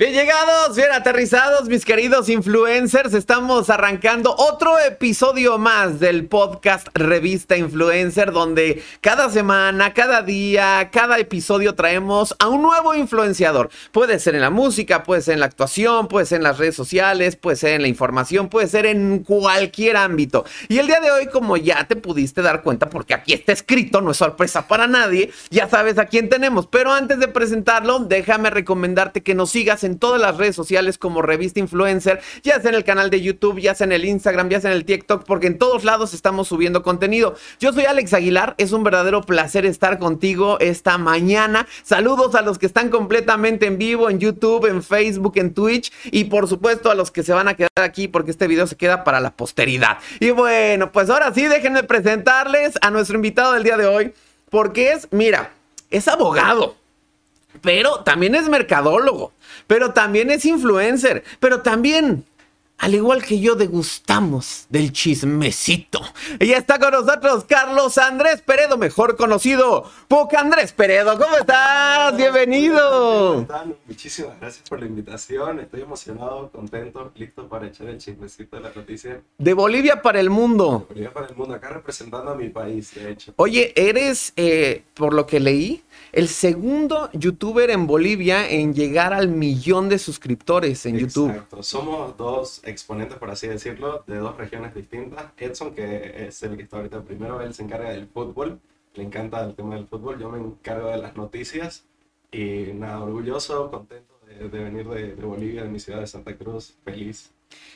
Bien llegados, bien aterrizados, mis queridos influencers. Estamos arrancando otro episodio más del podcast Revista Influencer, donde cada semana, cada día, cada episodio traemos a un nuevo influenciador. Puede ser en la música, puede ser en la actuación, puede ser en las redes sociales, puede ser en la información, puede ser en cualquier ámbito. Y el día de hoy, como ya te pudiste dar cuenta, porque aquí está escrito, no es sorpresa para nadie, ya sabes a quién tenemos. Pero antes de presentarlo, déjame recomendarte que nos sigas en en todas las redes sociales como Revista Influencer, ya sea en el canal de YouTube, ya sea en el Instagram, ya sea en el TikTok, porque en todos lados estamos subiendo contenido. Yo soy Alex Aguilar, es un verdadero placer estar contigo esta mañana. Saludos a los que están completamente en vivo en YouTube, en Facebook, en Twitch y por supuesto a los que se van a quedar aquí porque este video se queda para la posteridad. Y bueno, pues ahora sí, déjenme presentarles a nuestro invitado del día de hoy, porque es, mira, es abogado pero también es mercadólogo, pero también es influencer, pero también al igual que yo, degustamos del chismecito. Y está con nosotros Carlos Andrés Peredo, mejor conocido Poca Andrés Peredo. ¿Cómo estás? Bienvenido. Muchísimas gracias por la invitación. Estoy emocionado, contento, listo para echar el chismecito de la noticia. De Bolivia para el mundo. De Bolivia para el mundo, acá representando a mi país, de hecho. Oye, eres, eh, por lo que leí, el segundo youtuber en Bolivia en llegar al millón de suscriptores en YouTube. Exacto, somos dos exponentes, por así decirlo, de dos regiones distintas. Edson, que es el que está ahorita primero, él se encarga del fútbol, le encanta el tema del fútbol, yo me encargo de las noticias y nada, orgulloso, contento de, venir de Bolivia, de mi ciudad de Santa Cruz, feliz.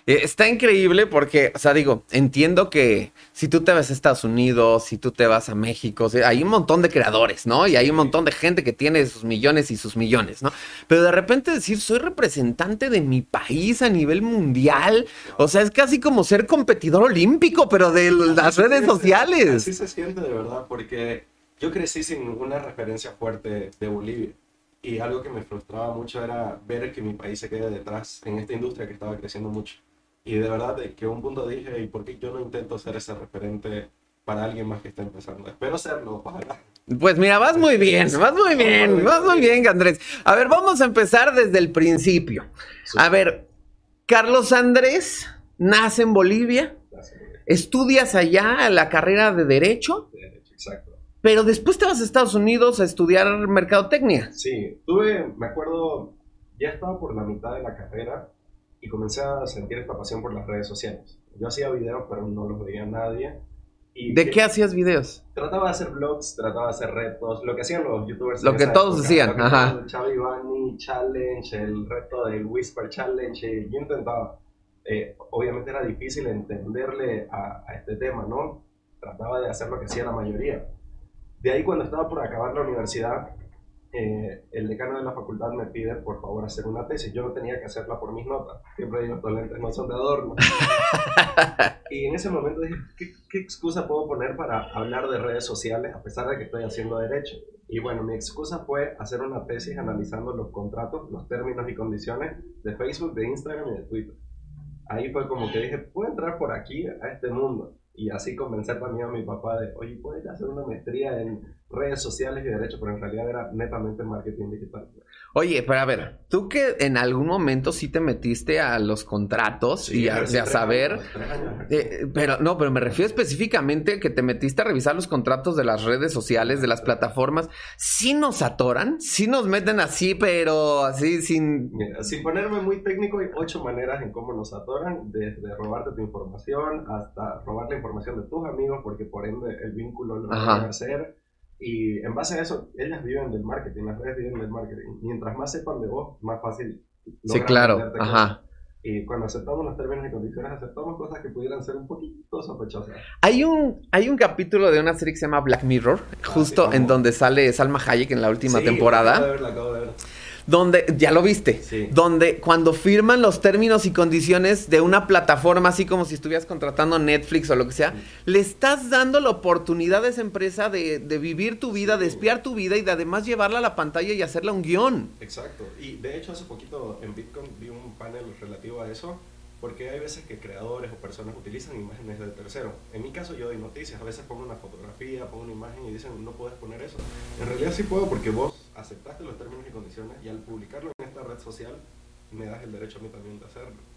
Eh, está increíble porque, o sea, digo, entiendo que si tú te vas a Estados Unidos, si tú te vas a México, hay un montón de creadores, ¿no? Y hay un montón de gente que tiene sus millones y sus millones, ¿no? Pero de repente decir, soy representante de mi país a nivel mundial, o sea, es casi como ser competidor olímpico, pero de las redes sociales. Así se siente de verdad, porque yo crecí sin una referencia fuerte de Bolivia. Y algo que me frustraba mucho era ver que mi país se quede detrás en esta industria que estaba creciendo mucho. Y de verdad, de que un punto dije, ¿y por qué yo no intento ser ese referente para alguien más que está empezando? Espero serlo, ojalá. Pues mira, vas muy bien, vas muy bien, vas muy bien, Andrés. A ver, vamos a empezar desde el principio. A ver, Carlos Andrés nace en Bolivia, estudias allá la carrera de Derecho. exacto. Pero después te vas a Estados Unidos a estudiar mercadotecnia. Sí, tuve, me acuerdo, ya estaba por la mitad de la carrera y comencé a sentir esta pasión por las redes sociales. Yo hacía videos, pero no los veía nadie. Y ¿De qué hacías videos? Trataba de hacer vlogs, trataba de hacer retos, lo que hacían los youtubers. Lo que todos decían, ajá. El Chavi Bunny Challenge, el reto del Whisper Challenge, yo intentaba. Eh, obviamente era difícil entenderle a, a este tema, ¿no? Trataba de hacer lo que hacía la mayoría. De ahí cuando estaba por acabar la universidad, eh, el decano de la facultad me pide por favor hacer una tesis. Yo no tenía que hacerla por mis notas. Siempre digo, estos lentes no son de adorno. y en ese momento dije, ¿qué, excusa puedo poner para hablar de redes sociales a pesar de que estoy haciendo derecho? Y bueno, mi excusa fue hacer una tesis analizando los contratos, los términos y condiciones de Facebook, de Instagram y de Twitter. Ahí fue como que dije, puedo entrar por aquí a este mundo y así convencer también a mi papá de, oye, puedes hacer una maestría en redes sociales y derecho, pero en realidad era netamente marketing digital. Oye, pero a ver, tú que en algún momento sí te metiste a los contratos y a, saber, eh, pero no, pero me refiero específicamente que te metiste a revisar los contratos de las redes sociales, de las plataformas, sí nos atoran, sí nos meten así, pero así sin... sin ponerme muy técnico, hay ocho maneras en cómo nos atoran, desde robarte tu información hasta robar la información de tus amigos, porque por ende el vínculo lo van a hacer y en base a eso, ellas viven del marketing, las redes viven del marketing. Mientras más sepan de vos, más fácil. Sí, claro. Ajá. Y cuando aceptamos los términos y condiciones, aceptamos cosas que pudieran ser un poquito sospechosas. Hay un, hay un capítulo de una serie que se llama Black Mirror, ah, justo en donde sale Salma Hayek en la última temporada. Acabo de ver, acabo de ver donde, ya lo viste, donde cuando firman los términos y condiciones de una plataforma, así como si estuvieras contratando Netflix o lo que sea, le estás dando la oportunidad a esa empresa de, vivir tu vida, de espiar tu vida y de además llevarla a la pantalla y hacerla un guion. Exacto. Y de hecho hace poquito en Bitcoin vi un panel relativo a eso porque hay veces que creadores o personas utilizan imágenes de tercero. En mi caso yo doy noticias, a veces pongo una fotografía, pongo una imagen y dicen no puedes poner eso. En realidad sí puedo porque vos aceptaste los términos y condiciones y al publicarlo en esta red social me das el derecho a mí también de hacerlo.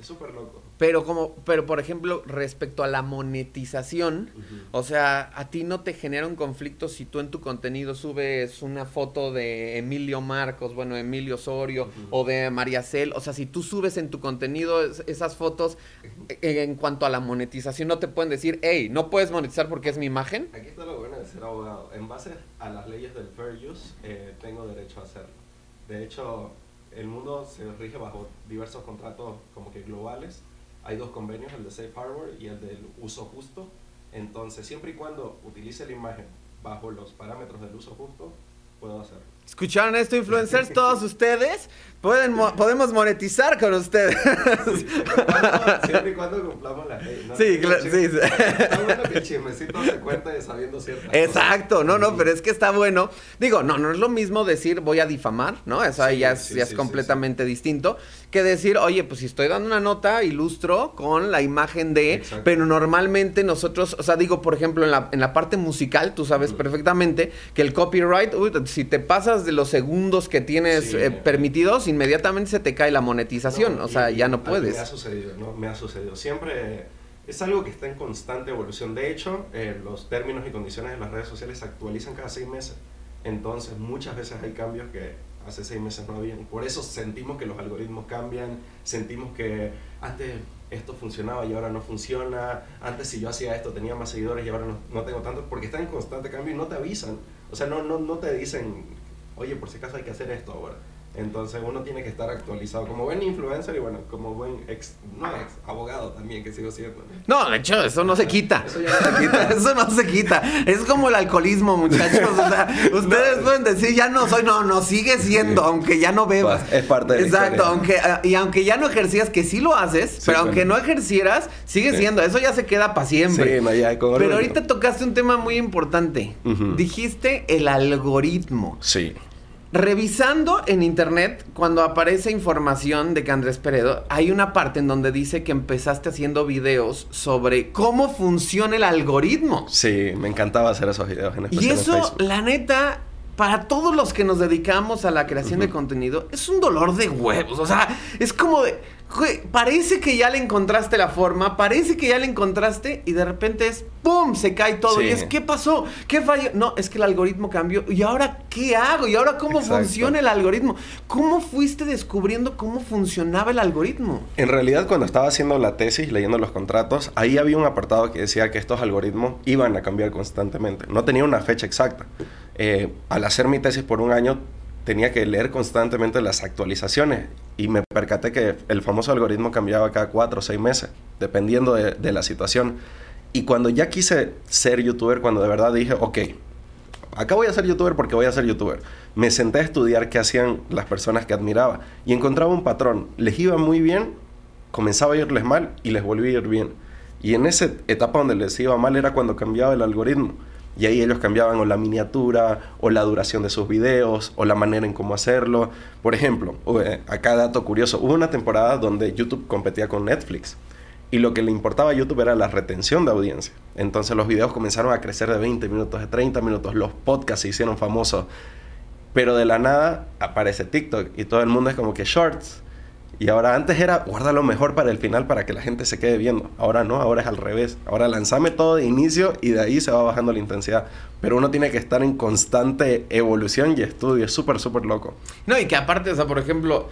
Es súper loco. Pero como, pero por ejemplo, respecto a la monetización, o sea, a ti no te genera un conflicto si tú en tu contenido subes una foto de Emilio Marcos, bueno, Emilio Osorio o de María Cel, o sea, si tú subes en tu contenido esas fotos e, en, cuanto a la monetización, no te pueden decir, hey, no puedes monetizar porque es mi imagen. Aquí está lo bueno de ser abogado. En base a las leyes del fair use, eh, tengo derecho a hacerlo. De hecho, el mundo se rige bajo diversos contratos como que globales. Hay dos convenios, el de Safe Harbor y el del uso justo. Entonces, siempre y cuando utilice la imagen bajo los parámetros del uso justo, puedo hacerlo. ¿Escucharon esto, influencers? Todos ustedes pueden podemos monetizar con ustedes. Siempre y cuando cumplamos la ley. Sí, claro, sí. Está bueno que el chismecito se cuenta sabiendo ciertas Exacto, no, no, pero es que está bueno. Digo, no, no es lo mismo decir voy a difamar, ¿no? Eso ahí ya es, ya es completamente distinto que decir, oye, pues si estoy dando una nota, ilustro con la imagen de, pero normalmente nosotros, o sea, digo, por ejemplo, en la, en la parte musical, tú sabes perfectamente que el copyright, uy, si te pasas de los segundos que tienes eh, permitidos, inmediatamente se te cae la monetización, o sea, ya no puedes. Me ha sucedido, ¿no? Me ha sucedido. Siempre es algo que está en constante evolución. De hecho, eh, los términos y condiciones de las redes sociales se actualizan cada seis meses. Entonces, muchas veces hay cambios que hace seis meses no habían. Por eso sentimos que los algoritmos cambian, sentimos que antes esto funcionaba y ahora no funciona, antes si yo hacía esto tenía más seguidores y ahora no, no tengo tantos, porque está en constante cambio y no te avisan. O sea, no, no, no te dicen, oye, por si acaso hay que hacer esto ahora. Entonces uno tiene que estar actualizado como buen influencer y bueno, como buen ex, no ex, abogado también que sigo siendo. No, de hecho, eso no se quita. Eso ya no se quita. eso no se quita. Es como el alcoholismo, muchachos. O sea, ustedes pueden decir, ya no soy, no, no, sigue siendo, aunque ya no bebas. Es parte de Exacto, aunque, ah, y aunque ya no ejercías, que sí lo haces, pero aunque no ejercieras, sigue siendo. Eso ya se queda para siempre. Ya, pero ahorita tocaste un tema muy importante. Dijiste el algoritmo. Sí. Revisando en internet, cuando aparece información de que Andrés Peredo, hay una parte en donde dice que empezaste haciendo videos sobre cómo funciona el algoritmo. Sí, me encantaba hacer esos videos en Y eso, la neta, para todos los que nos dedicamos a la creación de contenido, es un dolor de huevos. O sea, es como de parece que ya le encontraste la forma, parece que ya le encontraste y de repente es ¡pum! se cae todo. Y es ¿qué pasó? ¿Qué falló? No, es que el algoritmo cambió. ¿Y ahora qué hago? ¿Y ahora cómo funciona el algoritmo? ¿Cómo fuiste descubriendo cómo funcionaba el algoritmo? En realidad, cuando estaba haciendo la tesis, leyendo los contratos, ahí había un apartado que decía que estos algoritmos iban a cambiar constantemente. No tenía una fecha exacta. Eh, al hacer mi tesis por un año, tenía que leer constantemente las actualizaciones y me percaté que el famoso algoritmo cambiaba cada cuatro o seis meses, dependiendo de, la situación. Y cuando ya quise ser youtuber, cuando de verdad dije, ok, acá voy a ser youtuber porque voy a ser youtuber, me senté a estudiar qué hacían las personas que admiraba y encontraba un patrón. Les iba muy bien, comenzaba a irles mal y les volvía a ir bien. Y en esa etapa donde les iba mal era cuando cambiaba el algoritmo. Y ahí ellos cambiaban o la miniatura, o la duración de sus videos, o la manera en cómo hacerlo. Por ejemplo, acá dato curioso, hubo una temporada donde YouTube competía con Netflix. Y lo que le importaba a YouTube era la retención de audiencia. Entonces los videos comenzaron a crecer de 20 minutos, de 30 minutos. Los podcasts se hicieron famosos. Pero de la nada aparece TikTok y todo el mundo es como que shorts. Y ahora antes era guarda lo mejor para el final para que la gente se quede viendo. Ahora no, ahora es al revés. Ahora lanzame todo de inicio y de ahí se va bajando la intensidad. Pero uno tiene que estar en constante evolución y estudio. Es súper, súper loco. No, y que aparte, o sea, por ejemplo,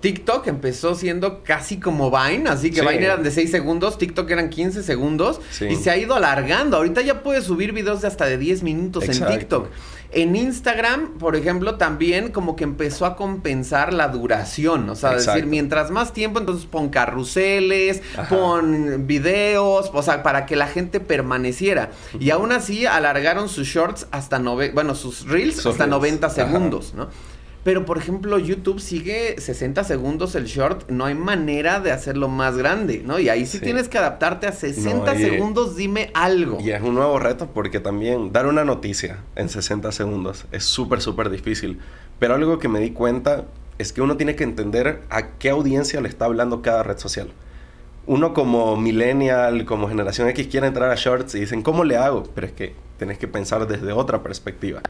TikTok empezó siendo casi como Vine, así que Vine eran de 6 segundos, TikTok eran 15 segundos y se ha ido alargando. Ahorita ya puedes subir videos de hasta de 10 minutos en TikTok. En Instagram, por ejemplo, también como que empezó a compensar la duración, o sea, decir, mientras más tiempo, entonces pon carruseles, pon videos, o sea, para que la gente permaneciera. Y aún así alargaron sus shorts hasta, nove bueno, sus reels hasta 90 segundos, ¿no? Pero, por ejemplo, YouTube sigue 60 segundos el short. No hay manera de hacerlo más grande, ¿no? Y ahí sí, tienes que adaptarte a 60 segundos, dime algo. Y es un nuevo reto porque también dar una noticia en 60 segundos es súper, súper difícil. Pero algo que me di cuenta es que uno tiene que entender a qué audiencia le está hablando cada red social. Uno como millennial, como generación X quiere entrar a shorts y dicen, ¿cómo le hago? Pero es que tenés que pensar desde otra perspectiva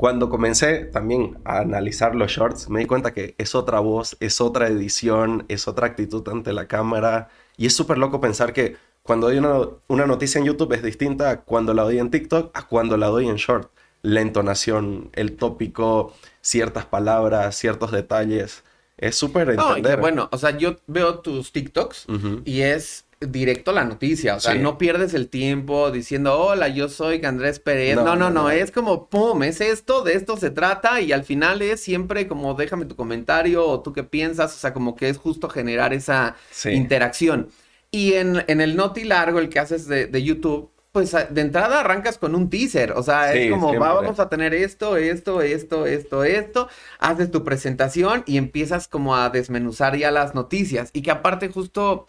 Cuando comencé también a analizar los shorts, me di cuenta que es otra voz, es otra edición, es otra actitud ante la cámara. Y es súper loco pensar que cuando doy una, una, noticia en YouTube es distinta a cuando la doy en TikTok a cuando la doy en short. La entonación, el tópico, ciertas palabras, ciertos detalles. Es súper entender. bueno, o sea, yo veo tus TikToks y es directo a la noticia. O sea, no pierdes el tiempo diciendo, hola, yo soy Andrés Pérez. No no, no Es como, pum, es esto, de esto se trata. Y al final es siempre como, déjame tu comentario o tú qué piensas. O sea, como que es justo generar esa interacción. Y en, en, el noti largo, el que haces de, de, YouTube, pues de entrada arrancas con un teaser. O sea, es como, vamos a tener esto, esto, esto, esto, esto. Haces tu presentación y empiezas como a desmenuzar ya las noticias. Y que aparte justo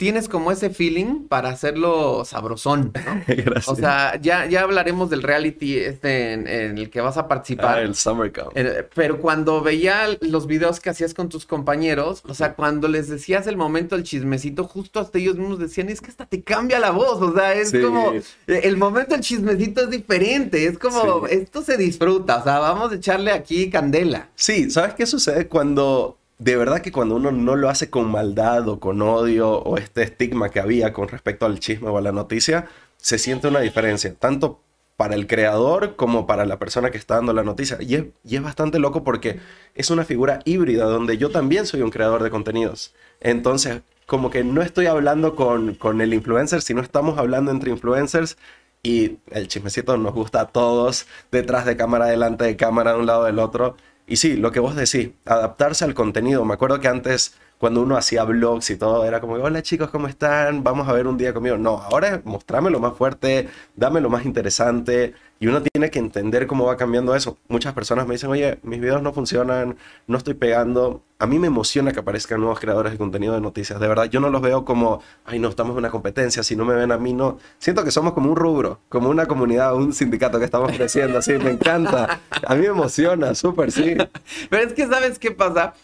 tienes como ese feeling para hacerlo sabrosón, ¿no? Gracias. O sea, ya, ya hablaremos del reality este en, el que vas a participar. Ah, el Summer Camp. Eh, pero cuando veía los videos que hacías con tus compañeros, o sea, cuando les decías el momento del chismecito, justo hasta ellos mismos decían, es que hasta te cambia la voz, o sea, es como, eh, el momento del chismecito es diferente, es como, esto se disfruta, o sea, vamos a echarle aquí candela. Sí, ¿sabes qué sucede cuando de verdad que cuando uno no lo hace con maldad o con odio o este estigma que había con respecto al chisme o a la noticia, se siente una diferencia, tanto para el creador como para la persona que está dando la noticia. Y es, bastante loco porque es una figura híbrida donde yo también soy un creador de contenidos. Entonces, como que no estoy hablando con, con el influencer, sino estamos hablando entre influencers y el chismecito nos gusta a todos, detrás de cámara, delante de cámara, de un lado del otro. Y sí, lo que vos decís, adaptarse al contenido. Me acuerdo que antes, cuando uno hacía blogs y todo, era como, hola chicos, ¿cómo están? Vamos a ver un día conmigo. No, ahora mostrame lo más fuerte, dame lo más interesante. Y uno tiene que entender cómo va cambiando eso. Muchas personas me dicen, oye, mis videos no funcionan, no estoy pegando. A mí me emociona que aparezcan nuevos creadores de contenido de noticias. De verdad, yo no los veo como, ay, no, estamos en una competencia, si no me ven a mí, no. Siento que somos como un rubro, como una comunidad, un sindicato que estamos creciendo, así, me encanta. A mí me emociona, súper, sí. Pero es que, ¿sabes qué pasa?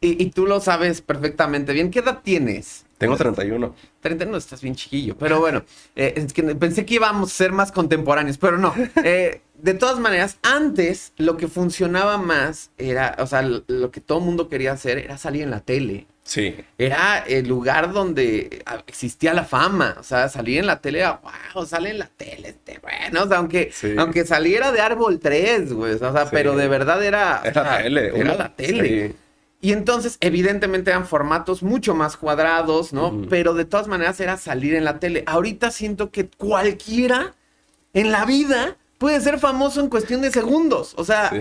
Y, y tú lo sabes perfectamente bien. ¿Qué edad tienes? Tengo 31. 31 estás bien chiquillo, pero bueno, eh, es que pensé que íbamos a ser más contemporáneos, pero no. Eh, de todas maneras, antes lo que funcionaba más era, o sea, lo que todo el mundo quería hacer era salir en la tele. Sí. Era el lugar donde existía la fama. O sea, salir en la tele era, wow, sale en la tele, este, bueno. O sea, aunque, aunque saliera de Árbol 3, güey. O sea, pero de verdad era. Era la tele. Era la tele. Y entonces, evidentemente, eran formatos mucho más cuadrados, ¿no? Pero de todas maneras era salir en la tele. Ahorita siento que cualquiera en la vida puede ser famoso en cuestión de segundos. O sea,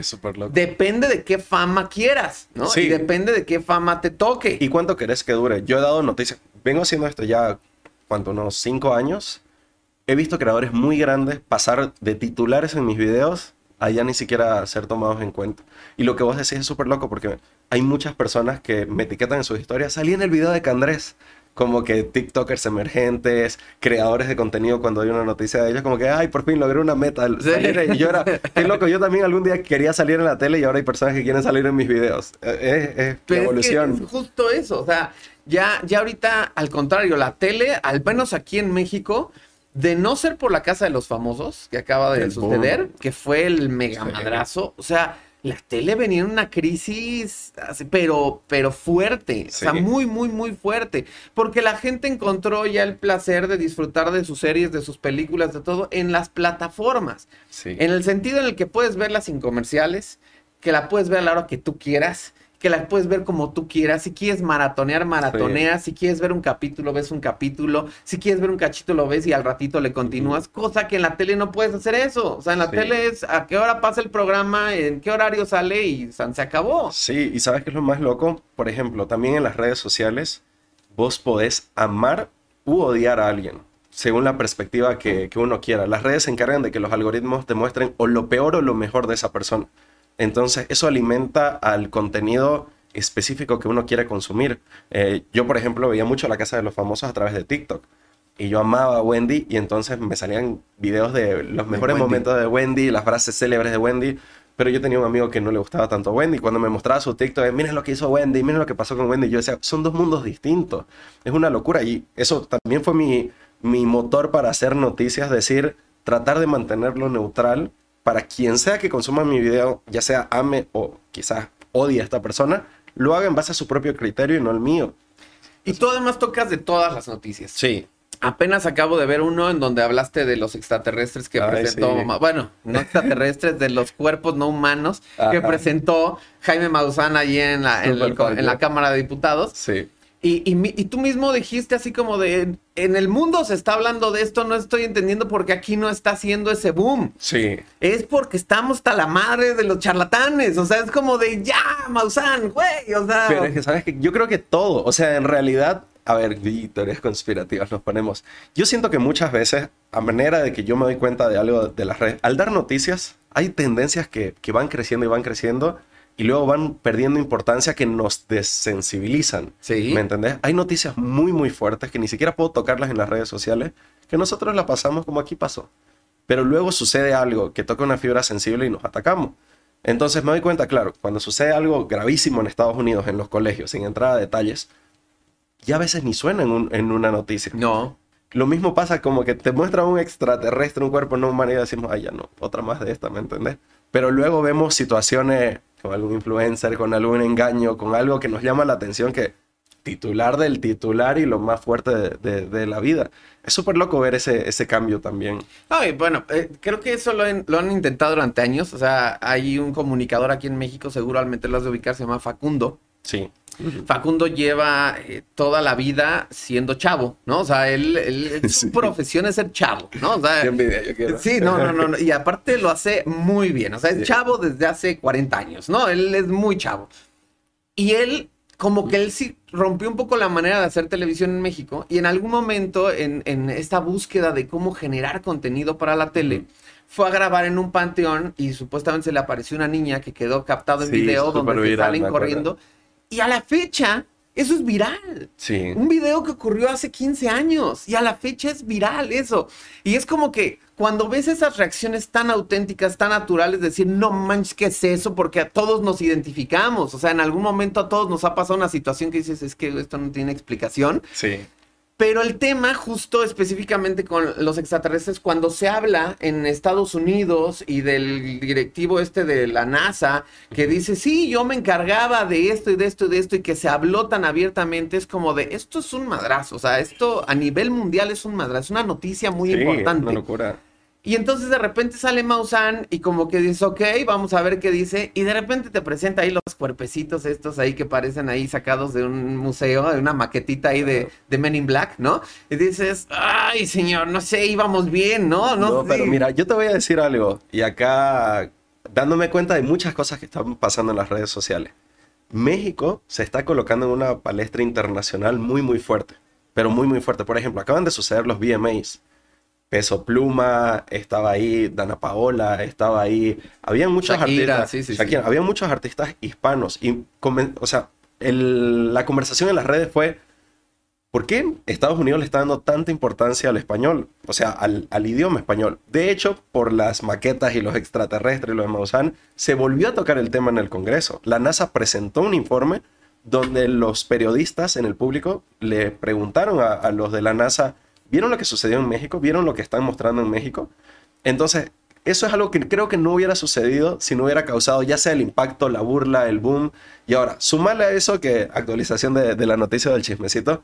depende de qué fama quieras, ¿no? Sí. Y depende de qué fama te toque. ¿Y cuánto querés que dure? Yo he dado noticias. Vengo haciendo esto ya, ¿cuánto? Unos cinco años. He visto creadores muy grandes pasar de titulares en mis videos a ya ni siquiera ser tomados en cuenta. Y lo que vos decís es súper loco porque hay muchas personas que me etiquetan en sus historias. Salí en el video de Candrés. Como que TikTokers emergentes, creadores de contenido, cuando hay una noticia de ellos, como que, ay, por fin logré una meta. Y yo era, qué loco, yo también algún día quería salir en la tele y ahora hay personas que quieren salir en mis videos. Es, evolución. Es, justo eso, o sea, ya, ya ahorita, al contrario, la tele, al menos aquí en México, de no ser por la casa de los famosos que acaba de suceder, que fue el mega madrazo, o sea, la tele venía en una crisis, pero, pero fuerte, o sea, muy, muy, muy fuerte, porque la gente encontró ya el placer de disfrutar de sus series, de sus películas, de todo, en las plataformas. En el sentido en el que puedes verlas sin comerciales, que la puedes ver a la hora que tú quieras, que la puedes ver como tú quieras. Si quieres maratonear, maratoneas. Si quieres ver un capítulo, ves un capítulo. Si quieres ver un cachito, lo ves y al ratito le continúas. Cosa que en la tele no puedes hacer eso. O sea, en la tele es a qué hora pasa el programa, en qué horario sale y se acabó. Sí, y ¿sabes qué es lo más loco? Por ejemplo, también en las redes sociales, vos podés amar u odiar a alguien según la perspectiva que, que, uno quiera. Las redes se encargan de que los algoritmos te muestren o lo peor o lo mejor de esa persona. Entonces, eso alimenta al contenido específico que uno quiere consumir. Eh, yo, por ejemplo, veía mucho La Casa de los Famosos a través de TikTok. Y yo amaba a Wendy y entonces me salían videos de los mejores momentos de Wendy, las frases célebres de Wendy. Pero yo tenía un amigo que no le gustaba tanto Wendy. Cuando me mostraba su TikTok, miren lo que hizo Wendy, miren lo que pasó con Wendy. Yo decía, son dos mundos distintos. Es una locura. Y eso también fue mi, mi motor para hacer noticias, decir, tratar de mantenerlo neutral para quien sea que consuma mi video, ya sea ame o quizás odie a esta persona, lo haga en base a su propio criterio y no el mío. Y tú además tocas de todas las noticias. Sí. Apenas acabo de ver uno en donde hablaste de los extraterrestres que Ay, presentó, sí. bueno, no extraterrestres, de los cuerpos no humanos que presentó Jaime Maussan allí en la, en, el la. Cámara de Diputados. Sí. Y, y y tú mismo dijiste así como de, en el mundo se está hablando de esto, no estoy entendiendo por qué aquí no está haciendo ese boom. Sí. Es porque estamos hasta la madre de los charlatanes, o sea, es como de, ya, Maussan, güey, o sea... Pero es que, ¿sabes que Yo creo que todo, o sea, en realidad, a ver, teorías conspirativas nos ponemos. Yo siento que muchas veces, a manera de que yo me doy cuenta de algo de las redes, al dar noticias, hay tendencias que, que van creciendo y van creciendo y luego van perdiendo importancia que nos desensibilizan. Sí. ¿Me entendés? Hay noticias muy, muy fuertes que ni siquiera puedo tocarlas en las redes sociales, que nosotros la pasamos como aquí pasó. Pero luego sucede algo que toca una fibra sensible y nos atacamos. Entonces me doy cuenta, claro, cuando sucede algo gravísimo en Estados Unidos, en los colegios, sin entrar a detalles, ya a veces ni suena en, un- en una noticia. No. Lo mismo pasa como que te muestra un extraterrestre, un cuerpo no humano y decimos, ay, ya no, otra más de esta, ¿me entendés? Pero luego vemos situaciones con algún influencer, con algún engaño, con algo que nos llama la atención que titular del titular y lo más fuerte de, de- la vida. Es súper loco ver ese, ese cambio también. Ay, bueno, eh, creo que eso lo han intentado durante años. O sea, hay un comunicador aquí en México, seguramente lo has de ubicar, se llama Facundo. Sí. Facundo lleva eh, toda la vida siendo chavo, ¿no? O sea, él, él- su Sí. profesión es ser chavo, ¿no? O sea, quiero. Sí, no, no, no, no, Y aparte lo hace muy bien. O sea, es Sí. chavo desde hace 40 años, ¿no? Él es muy chavo. Y él, como que él sí rompió un poco la manera de hacer televisión en México. Y en algún momento, en, en esta búsqueda de cómo generar contenido para la tele, fue a grabar en un panteón y supuestamente se le apareció una niña que quedó captado en Sí, video donde se salen acuerdo. Y a la fecha, eso es viral. Sí. Un video que ocurrió hace 15 años y a la fecha es viral eso. Y es como que cuando ves esas reacciones tan auténticas, tan naturales, decir, no manches, ¿qué es eso? Porque a todos nos identificamos. O sea, en algún momento a todos nos ha pasado una situación que dices, es que esto no tiene explicación. Sí. Pero el tema, justo específicamente con los extraterrestres, cuando se habla en Estados Unidos y del directivo este de la NASA, que dice, sí, yo me encargaba de esto y de esto y de esto, y que se habló tan abiertamente, es como de, esto es un madrazo, o sea, esto a nivel mundial es un madrazo, es una noticia muy Sí, importante. Una locura. Y entonces de repente sale Maussan y como que dice, ok, vamos a ver qué dice. Y de repente te presenta ahí los cuerpecitos estos ahí que parecen ahí sacados de un museo, de una maquetita ahí de, de Men in Black, ¿no? Y dices, ay señor, no sé, íbamos bien, ¿no? No, sé. pero mira, yo te voy a decir algo. Y acá, dándome cuenta de muchas cosas que están pasando en las redes sociales. México se está colocando en una palestra internacional muy, muy fuerte. Pero muy, muy fuerte. Por ejemplo, acaban de suceder los VMAs. Peso Pluma, estaba ahí Dana Paola, estaba ahí. Había muchos Shakira, artistas. sí, sí, sí. Shakira, Había muchos artistas hispanos. Y, o sea, el- la conversación en las redes fue. ¿Por qué Estados Unidos le está dando tanta importancia al español? O sea, al, al idioma español. De hecho, por las maquetas y los extraterrestres y los de Maussan, se volvió a tocar el tema en el Congreso. La NASA presentó un informe donde los periodistas en el público le preguntaron a, a los de la NASA, ¿vieron lo que sucedió en México? ¿Vieron lo que están mostrando en México? Entonces, eso es algo que creo que no hubiera sucedido si no hubiera causado ya sea el impacto, la burla, el boom. Y ahora, sumale a eso que actualización de, de la noticia del chismecito,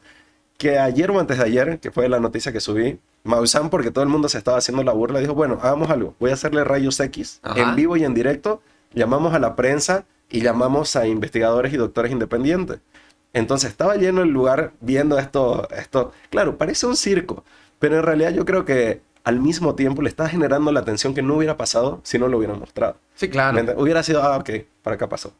que ayer o antes de ayer, que fue la noticia que subí, Maussan, porque todo el mundo se estaba haciendo la burla, dijo, bueno, hagamos algo, voy a hacerle rayos X Ajá. en vivo y en directo, llamamos a la prensa y llamamos a investigadores y doctores independientes. Entonces estaba lleno el lugar viendo esto, esto, claro, parece un circo, pero en realidad yo creo que al mismo tiempo le está generando la atención que no hubiera pasado si no lo hubieran mostrado. Sí, claro. Hubiera sido, ah, ok, para acá pasó.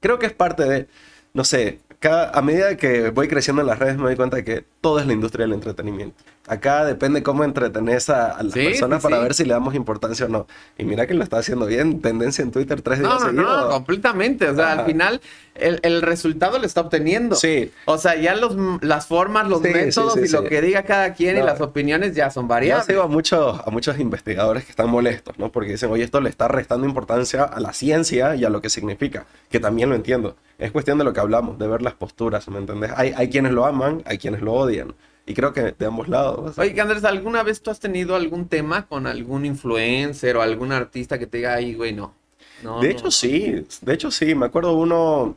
Creo que es parte de, no sé, cada, a medida que voy creciendo en las redes me doy cuenta de que todo es la industria del entretenimiento. Acá depende cómo entretenes a, a las Sí, personas sí, para sí. ver si le damos importancia o no. Y mira que lo está haciendo bien, tendencia en Twitter tres días No, no, seguidos. no, completamente. O sea, Ajá. al final el, el resultado lo está obteniendo. Sí. O sea, ya los, las formas, los Sí, métodos sí, y lo que diga cada quien y las opiniones ya son Yo variables. sigo a muchos, a muchos investigadores que están molestos, ¿no? Porque dicen, oye, esto le está restando importancia a la ciencia y a lo que significa, que también lo entiendo. Es cuestión de lo que hablamos, de ver las posturas, ¿me entendés? Hay, hay quienes lo aman, hay quienes lo odian. Y creo que de ambos lados. Oye, Andrés, ¿alguna vez tú has tenido algún tema con algún influencer o algún artista que te diga, ay, güey, no? No de no, hecho, no"? sí. De hecho, sí. Me acuerdo uno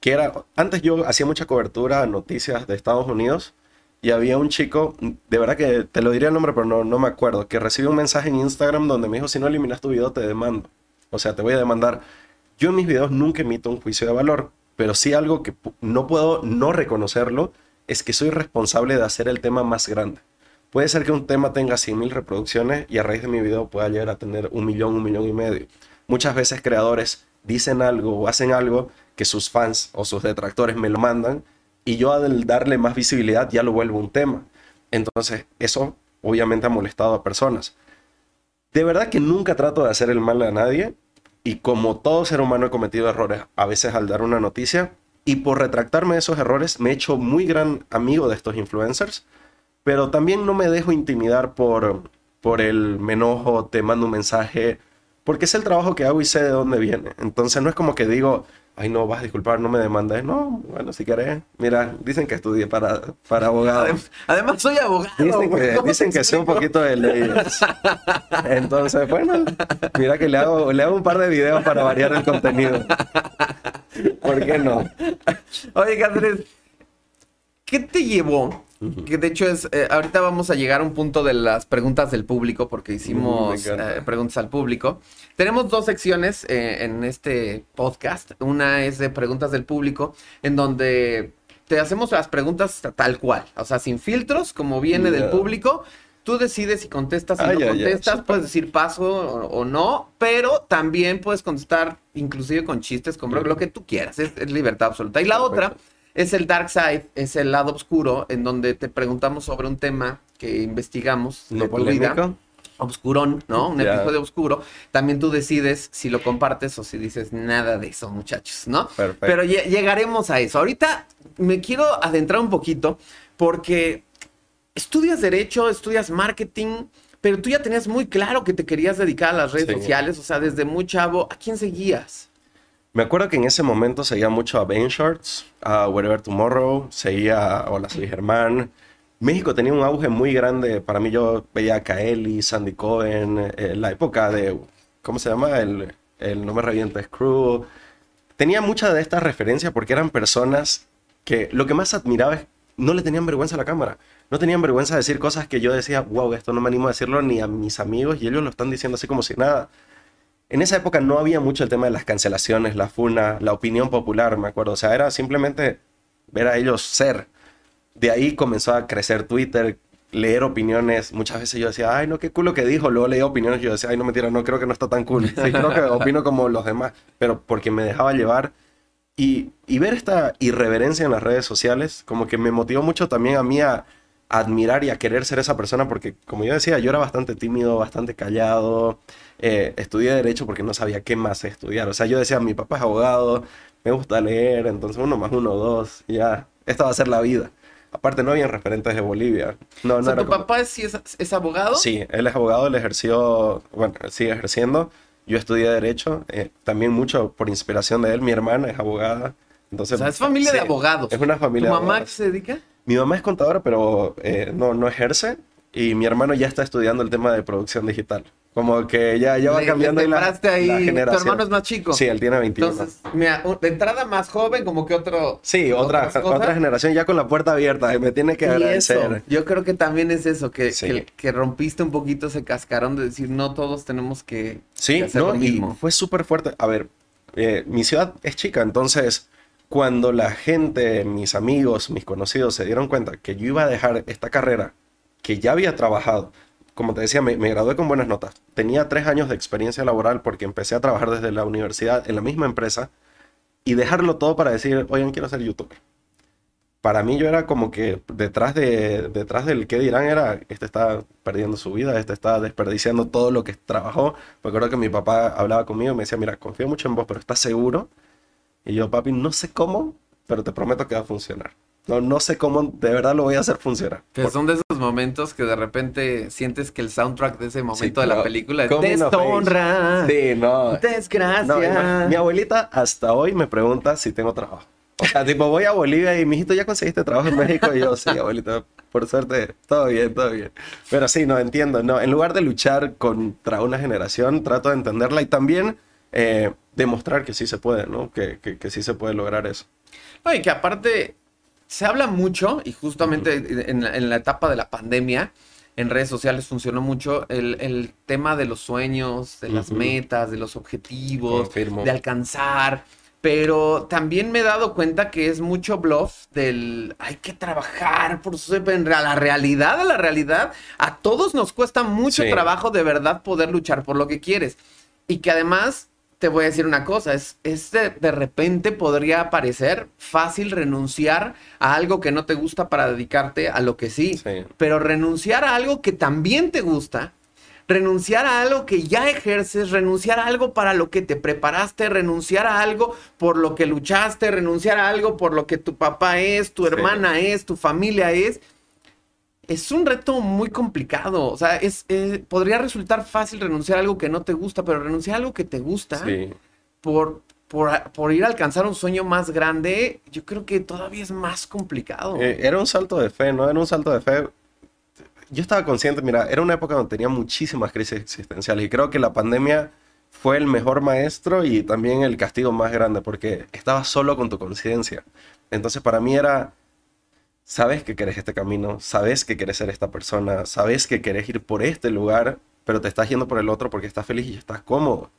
que era... Antes yo hacía mucha cobertura a noticias de Estados Unidos y había un chico, de verdad que te lo diría el nombre, pero no, no me acuerdo, que recibió un mensaje en Instagram donde me dijo, si no eliminas tu video, te demando. O sea, te voy a demandar. Yo en mis videos nunca emito un juicio de valor, pero sí algo que no puedo no reconocerlo es que soy responsable de hacer el tema más grande. Puede ser que un tema tenga 100.000 reproducciones y a raíz de mi video pueda llegar a tener un millón, un millón y medio. Muchas veces creadores dicen algo o hacen algo que sus fans o sus detractores me lo mandan y yo al darle más visibilidad ya lo vuelvo un tema. Entonces eso obviamente ha molestado a personas. De verdad que nunca trato de hacer el mal a nadie y como todo ser humano he cometido errores a veces al dar una noticia y por retractarme de esos errores me he hecho muy gran amigo de estos influencers, pero también no me dejo intimidar por, por el me enojo, te mando un mensaje, porque es el trabajo que hago y sé de dónde viene. Entonces no es como que digo, ay no, vas a disculpar, no me demandes. No, bueno, si querés, mira, dicen que estudié para, para abogado. Adem- Además, soy abogado. Dicen que, ¿cómo dicen te que sé un poquito de leyes. Entonces, bueno, mira que le hago, le hago un par de videos para variar el contenido. ¿Por qué no? Oye, Andrés, ¿qué te llevó? Que de hecho es, eh, ahorita vamos a llegar a un punto de las preguntas del público, porque hicimos eh, preguntas al público. Tenemos dos secciones eh, en este podcast. Una es de preguntas del público, en donde te hacemos las preguntas tal cual, o sea, sin filtros, como viene del público. Tú decides si contestas, si Ah, no contestas, puedes decir paso o, o no, pero también puedes contestar inclusive con chistes, con lo que tú quieras, es, es libertad absoluta. Y la Perfecto. otra es el dark side, es el lado oscuro, en donde te preguntamos sobre un tema que investigamos de ¿No tu vida, obscurón, ¿no? Un Ya. episodio oscuro. También tú decides si lo compartes o si dices nada de eso, muchachos, ¿no? Perfecto. Pero lle- llegaremos a eso. Ahorita me quiero adentrar un poquito porque estudias derecho, estudias marketing, pero tú ya tenías muy claro que te querías dedicar a las redes Sí. sociales, o sea, desde muy chavo, ¿a quién seguías? Me acuerdo que en ese momento seguía mucho a Ben Shorts, a Wherever Tomorrow, seguía a Hola Soy Germán. México tenía un auge muy grande. Para mí yo veía a Kaeli, Sandy Cohen, eh, la época de, ¿cómo se llama? El, el No me revientes crew. Tenía muchas de estas referencias porque eran personas que lo que más admiraba es no le tenían vergüenza a la cámara. No tenían vergüenza de decir cosas que yo decía, wow, esto no me animo a decirlo ni a mis amigos y ellos lo están diciendo así como si nada. En esa época no había mucho el tema de las cancelaciones, la funa, la opinión popular, me acuerdo. O sea, era simplemente ver a ellos ser. De ahí comenzó a crecer Twitter, leer opiniones. Muchas veces yo decía, ay, no, qué culo que dijo. Luego leía opiniones y yo decía, ay, no, mentira, no creo que no está tan cool. Sí, creo que opino como los demás. Pero porque me dejaba llevar. Y, y ver esta irreverencia en las redes sociales, como que me motivó mucho también a mí a, a admirar y a querer ser esa persona, porque como yo decía, yo era bastante tímido, bastante callado. Eh, estudié Derecho porque no sabía qué más estudiar. O sea, yo decía, mi papá es abogado, me gusta leer, entonces uno más uno, dos, y ya, esta va a ser la vida. Aparte, no habían referentes de Bolivia. No, O no sea, era ¿tu como- papá es, sí es, es abogado? Sí, él es abogado, él ejerció, bueno, sigue ejerciendo. Yo estudié Derecho, eh, también mucho por inspiración de él. Mi hermana es abogada. Entonces, O sea, es familia de sí, abogados. Es una ¿Tu familia de mamá qué abogados. se dedica? Mi mamá es contadora, pero eh, no, no ejerce. Y mi hermano ya está estudiando el tema de producción digital. Como que ya, ya va Le- cambiando le la, ahí, la tu generación. hermano es más chico. Sí, él tiene 21. Entonces, mira, de entrada más joven, como que otro. sí, otra, otra generación ya con la puerta abierta. y me tiene que Y eso, agradecer. yo creo que también es eso, que, Sí. que, que rompiste un poquito ese cascarón de decir, no todos tenemos que, Sí, que hacer no, lo y mismo. fue súper fuerte. A ver, eh, mi ciudad es chica, entonces cuando la gente, mis amigos, mis conocidos se dieron cuenta que yo iba a dejar esta carrera, que ya había trabajado, como te decía, me, gradué con buenas notas. Tenía tres años de experiencia laboral porque empecé a trabajar desde la universidad en la misma empresa y dejarlo todo para decir, oigan, quiero ser youtuber. Para mí yo era como que detrás, de, detrás del qué dirán era, este está perdiendo su vida, este está desperdiciando todo lo que trabajó. Me acuerdo que mi papá hablaba conmigo y me decía, mira, confío mucho en vos, pero ¿estás seguro? Y yo, papi, no sé cómo, pero te prometo que va a funcionar. No, no sé cómo, de verdad lo voy a hacer funcionar. Que Por- son de esos momentos que de repente sientes que el soundtrack de ese momento de la película es deshonra, Sí, no. desgracia. No, ima- mi abuelita hasta hoy me pregunta si tengo trabajo. O sea, tipo, voy a Bolivia y, mijito, ¿ya conseguiste trabajo en México? Y yo, sí, abuelita, por suerte, todo bien, todo bien. Pero sí, no entiendo. No, en lugar de luchar contra una generación, trato de entenderla y también eh, demostrar que sí se puede, ¿no? Que, que, que sí se puede lograr eso. No, y que aparte se habla mucho, y justamente en, la, en la etapa de la pandemia, en redes sociales funcionó mucho el, el tema de los sueñños, de las metas, de los objetivos, Confirmo. de alcanzar. Pero también me he dado cuenta que es mucho bluff del hay que trabajar por su en ra- la realidad de la realidad. A todos nos cuesta mucho Sí. trabajo de verdad poder luchar por lo que quieres. Y que además te voy a decir una cosa, es, es de, de repente podría parecer fácil renunciar a algo que no te gusta para dedicarte a lo que sí, Sí. pero renunciar a algo que también te gusta, renunciar a algo que ya ejerces, renunciar a algo para lo que te preparaste, renunciar a algo por lo que luchaste, renunciar a algo por lo que tu papá es, tu Sí. hermana es, tu familia es. Es un reto muy complicado. O sea, es, podría resultar fácil renunciar a algo que no te gusta, pero renunciar a algo que te gusta Sí. por, por, por ir a alcanzar un sueño más grande, yo creo que todavía es más complicado. Eh, era un salto de fe, ¿no? Era un salto de fe. Yo estaba consciente, mira, era una época donde tenía muchísimas crisis existenciales y creo que la pandemia fue el mejor maestro y también el castigo más grande porque estabas solo con tu conciencia. Entonces para mí era, sabes que querés este camino, sabes que querés ser esta persona, sabes que querés ir por este lugar, pero te estás yendo por el otro porque estás feliz y estás cómodo.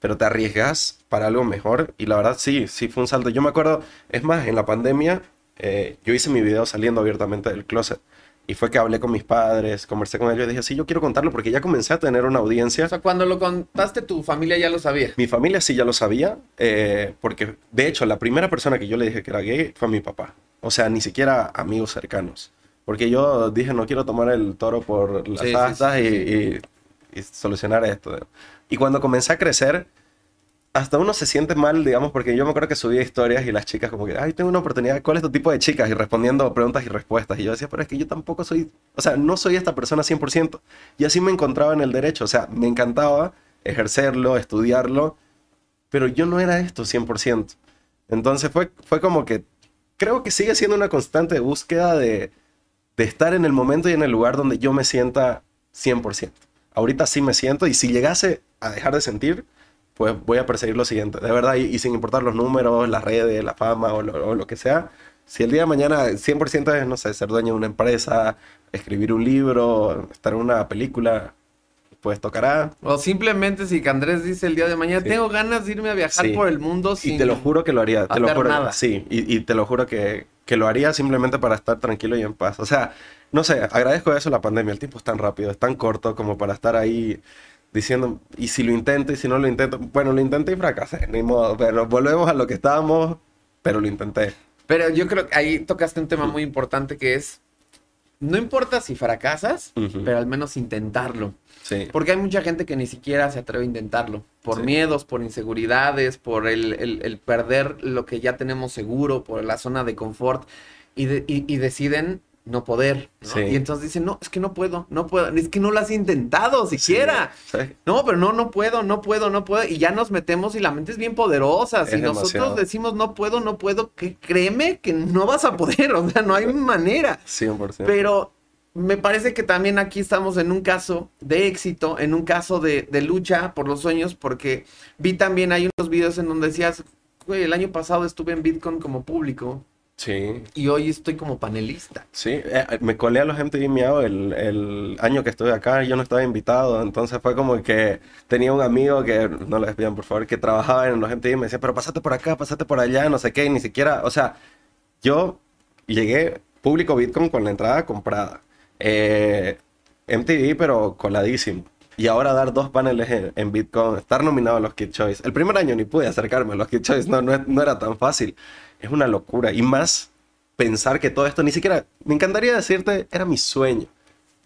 Pero te arriesgas para algo mejor y la verdad sí, sí fue un salto. Yo me acuerdo, es más, en la pandemia eh, yo hice mi video saliendo abiertamente del closet. Y fue que hablé con mis padres, conversé con ellos y dije, sí, yo quiero contarlo porque ya comencé a tener una audiencia. O sea, cuando lo contaste, tu familia ya lo sabía. Mi familia sí ya lo sabía, eh, porque de hecho la primera persona que yo le dije que era gay fue mi papá. O sea, ni siquiera amigos cercanos. Porque yo dije, no quiero tomar el toro por las Sí, astas sí, y, sí. y- y solucionar esto. Y cuando comencé a crecer, hasta uno se siente mal, digamos, porque yo me acuerdo que subía historias y las chicas como que, ay, tengo una oportunidad, ¿cuál es tu tipo de chicas? Y respondiendo preguntas y respuestas. Y yo decía, pero es que yo tampoco soy, o sea, no soy esta persona 100%. Y así me encontraba en el derecho, o sea, me encantaba ejercerlo, estudiarlo, pero yo no era esto 100%. Entonces fue, fue como que, creo que sigue siendo una constante búsqueda de, de estar en el momento y en el lugar donde yo me sienta 100%. Ahorita sí me siento y si llegase a dejar de sentir, pues voy a perseguir lo siguiente, de verdad, y, y sin importar los números, las redes, la fama o lo, o lo que sea. Si el día de mañana 100% es, no sé, ser dueño de una empresa, escribir un libro, estar en una película, pues tocará. O simplemente si Andrés dice el día de mañana, Sí. tengo ganas de irme a viajar Sí. por el mundo sin... Y te lo juro que lo haría, te lo juro. nada. Sí, y, y te lo juro que, que lo haría simplemente para estar tranquilo y en paz. O sea, no sé, agradezco eso la pandemia. El tiempo es tan rápido, es tan corto como para estar ahí diciendo, y si lo intento y si no lo intento. Bueno, lo intenté y fracasé, ni modo, pero volvemos a lo que estábamos, pero lo intenté. Pero yo creo que ahí tocaste un tema muy importante que es, no importa si fracasas, Ujú. pero al menos intentarlo. Sí. Porque hay mucha gente que ni siquiera se atreve a intentarlo. Por Sí. miedos, por inseguridades, por el, el- el perder lo que ya tenemos seguro, por la zona de confort. Y, de- y- y deciden no poder. ¿no? Sí. Y entonces dicen, no, es que no puedo, no puedo. Es que no lo has intentado siquiera. Sí. No, pero no, no puedo, no puedo, no puedo. Y ya nos metemos y la mente es bien poderosa. Si nosotros decimos no puedo, no puedo, que créeme que no vas a poder. O sea, no hay manera. 100%. Pero me parece que también aquí estamos en un caso de éxito, en un caso de, de lucha por los sueños, porque vi también hay unos videos en donde decías, güey, el año pasado estuve en Bitcoin como público Sí. y hoy estoy como panelista. Sí, eh, me colé a los MTV Miau el, el año que estuve acá, yo no estaba invitado, entonces fue como que tenía un amigo que, no lo despidan por favor, que trabajaba en los MTV y me decía, pero pásate por acá, pásate por allá, no sé qué, y ni siquiera, o sea, yo llegué público Bitcoin con la entrada comprada, eh, MTV pero coladísimo. Y ahora dar dos paneles en, en Bitcoin, estar nominado a los Kid Choice. El primer año ni pude acercarme a los Kid Choice, no, no, no era tan fácil. Es una locura. Y más pensar que todo esto ni siquiera, me encantaría decirte, era mi sueño.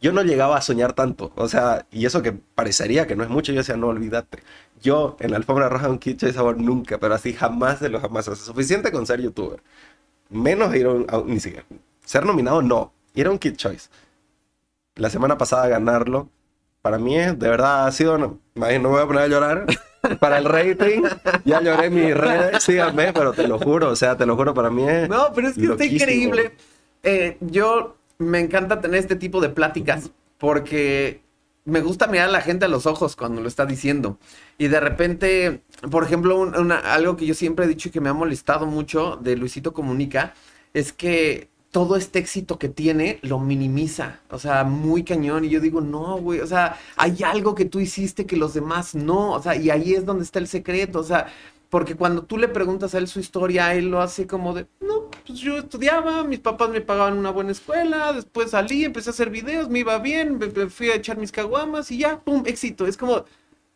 Yo no llegaba a soñar tanto, o sea, y eso que parecería que no es mucho, yo decía, no, olvídate. Yo en la alfombra roja de un Kid Choice Award nunca, pero así jamás de los jamás. O sea, suficiente con ser youtuber. Menos ir un, a un- ni siquiera, ser nominado no, ir a un Kid Choice. La semana pasada ganarlo, para mí es, de verdad ha sido, no, no me voy a poner a llorar. Para el rating, ya lloré en mis redes, síganme, pero te lo juro, o sea, te lo juro, para mí es... No, pero es que está increíble. Eh, yo me encanta tener este tipo de pláticas porque me gusta mirar a la gente a los ojos cuando lo está diciendo. Y de repente, por ejemplo, un- una- algo que yo siempre he dicho y que me ha molestado mucho de Luisito Comunica es que todo este éxito que tiene lo minimiza. O sea, muy cañón. Y yo digo, no, güey. O sea, hay algo que tú hiciste que los demás no. O sea, y ahí es donde está el secreto. O sea, porque cuando tú le preguntas a él su historia, él lo hace como de, no, pues yo estudiaba, mis papás me pagaban una buena escuela, después salí, empecé a hacer videos, me iba bien, me, me fui a echar mis caguamas y ya, pum, éxito. Es como,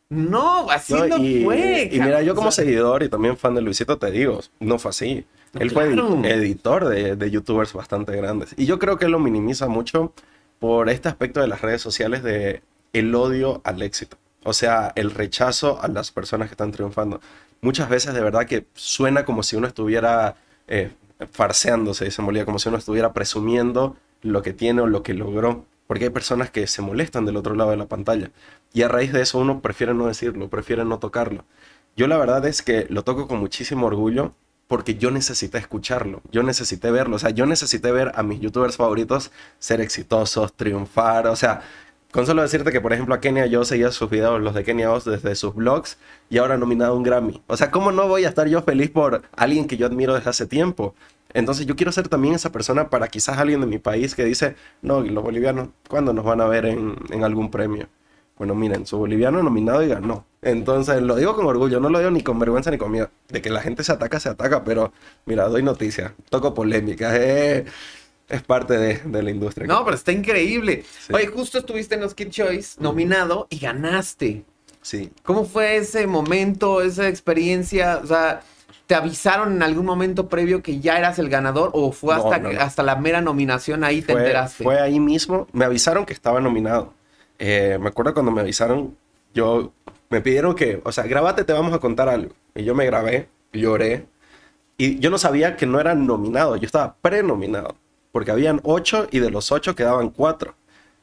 no, así no, y, fue. y mira, yo como O sea, seguidor y también fan de Luisito, te digo, no fue así. Él fue Claro. editor de, de youtubers bastante grandes. Y yo creo que lo minimiza mucho por este aspecto de las redes sociales de el odio al éxito. O sea, el rechazo a las personas que están triunfando. Muchas veces de verdad que suena como si uno estuviera eh, farseándose, se molía, como si uno estuviera presumiendo lo que tiene o lo que logró. Porque hay personas que se molestan del otro lado de la pantalla. Y a raíz de eso uno prefiere no decirlo, prefiere no tocarlo. Yo la verdad es que lo toco con muchísimo orgullo porque yo necesité escucharlo, yo necesité verlo, o sea, yo necesité ver a mis youtubers favoritos ser exitosos, triunfar, o sea, con solo decirte que, por ejemplo, a Kenia yo seguía sus videos, los de Kenia Oz, desde sus blogs y ahora nominado a un Grammy. O sea, ¿cómo no voy a estar yo feliz por alguien que yo admiro desde hace tiempo? Entonces yo quiero ser también esa persona para quizás alguien de mi país que dice, no, ¿y los bolivianos, ¿cuándo nos van a ver en algún premio? Bueno, miren, su boliviano nominado y ganó. Entonces, lo digo con orgullo, no lo digo ni con vergüenza ni con miedo. De que la gente se ataca, se ataca, pero mira, doy noticias, toco polémica, eh, es parte de, de la industria. No, pero está increíble. Sí. Oye, justo estuviste en los Kid Choice nominado y ganaste. Sí, ¿Cómo fue ese momento, esa experiencia? O sea, ¿te avisaron en algún momento previo que ya eras el ganador o fue hasta, no, no. hasta la mera nominación ahí te enteraste? fue ahí mismo, me avisaron que estaba nominado. Eh, me acuerdo cuando me avisaron, yo me pidieron que, o sea, grábate, te vamos a contar algo. Y yo me grabé, lloré. Y yo no sabía que no era nominado, yo estaba prenominado. Porque habían ocho y de los ocho quedaban cuatro.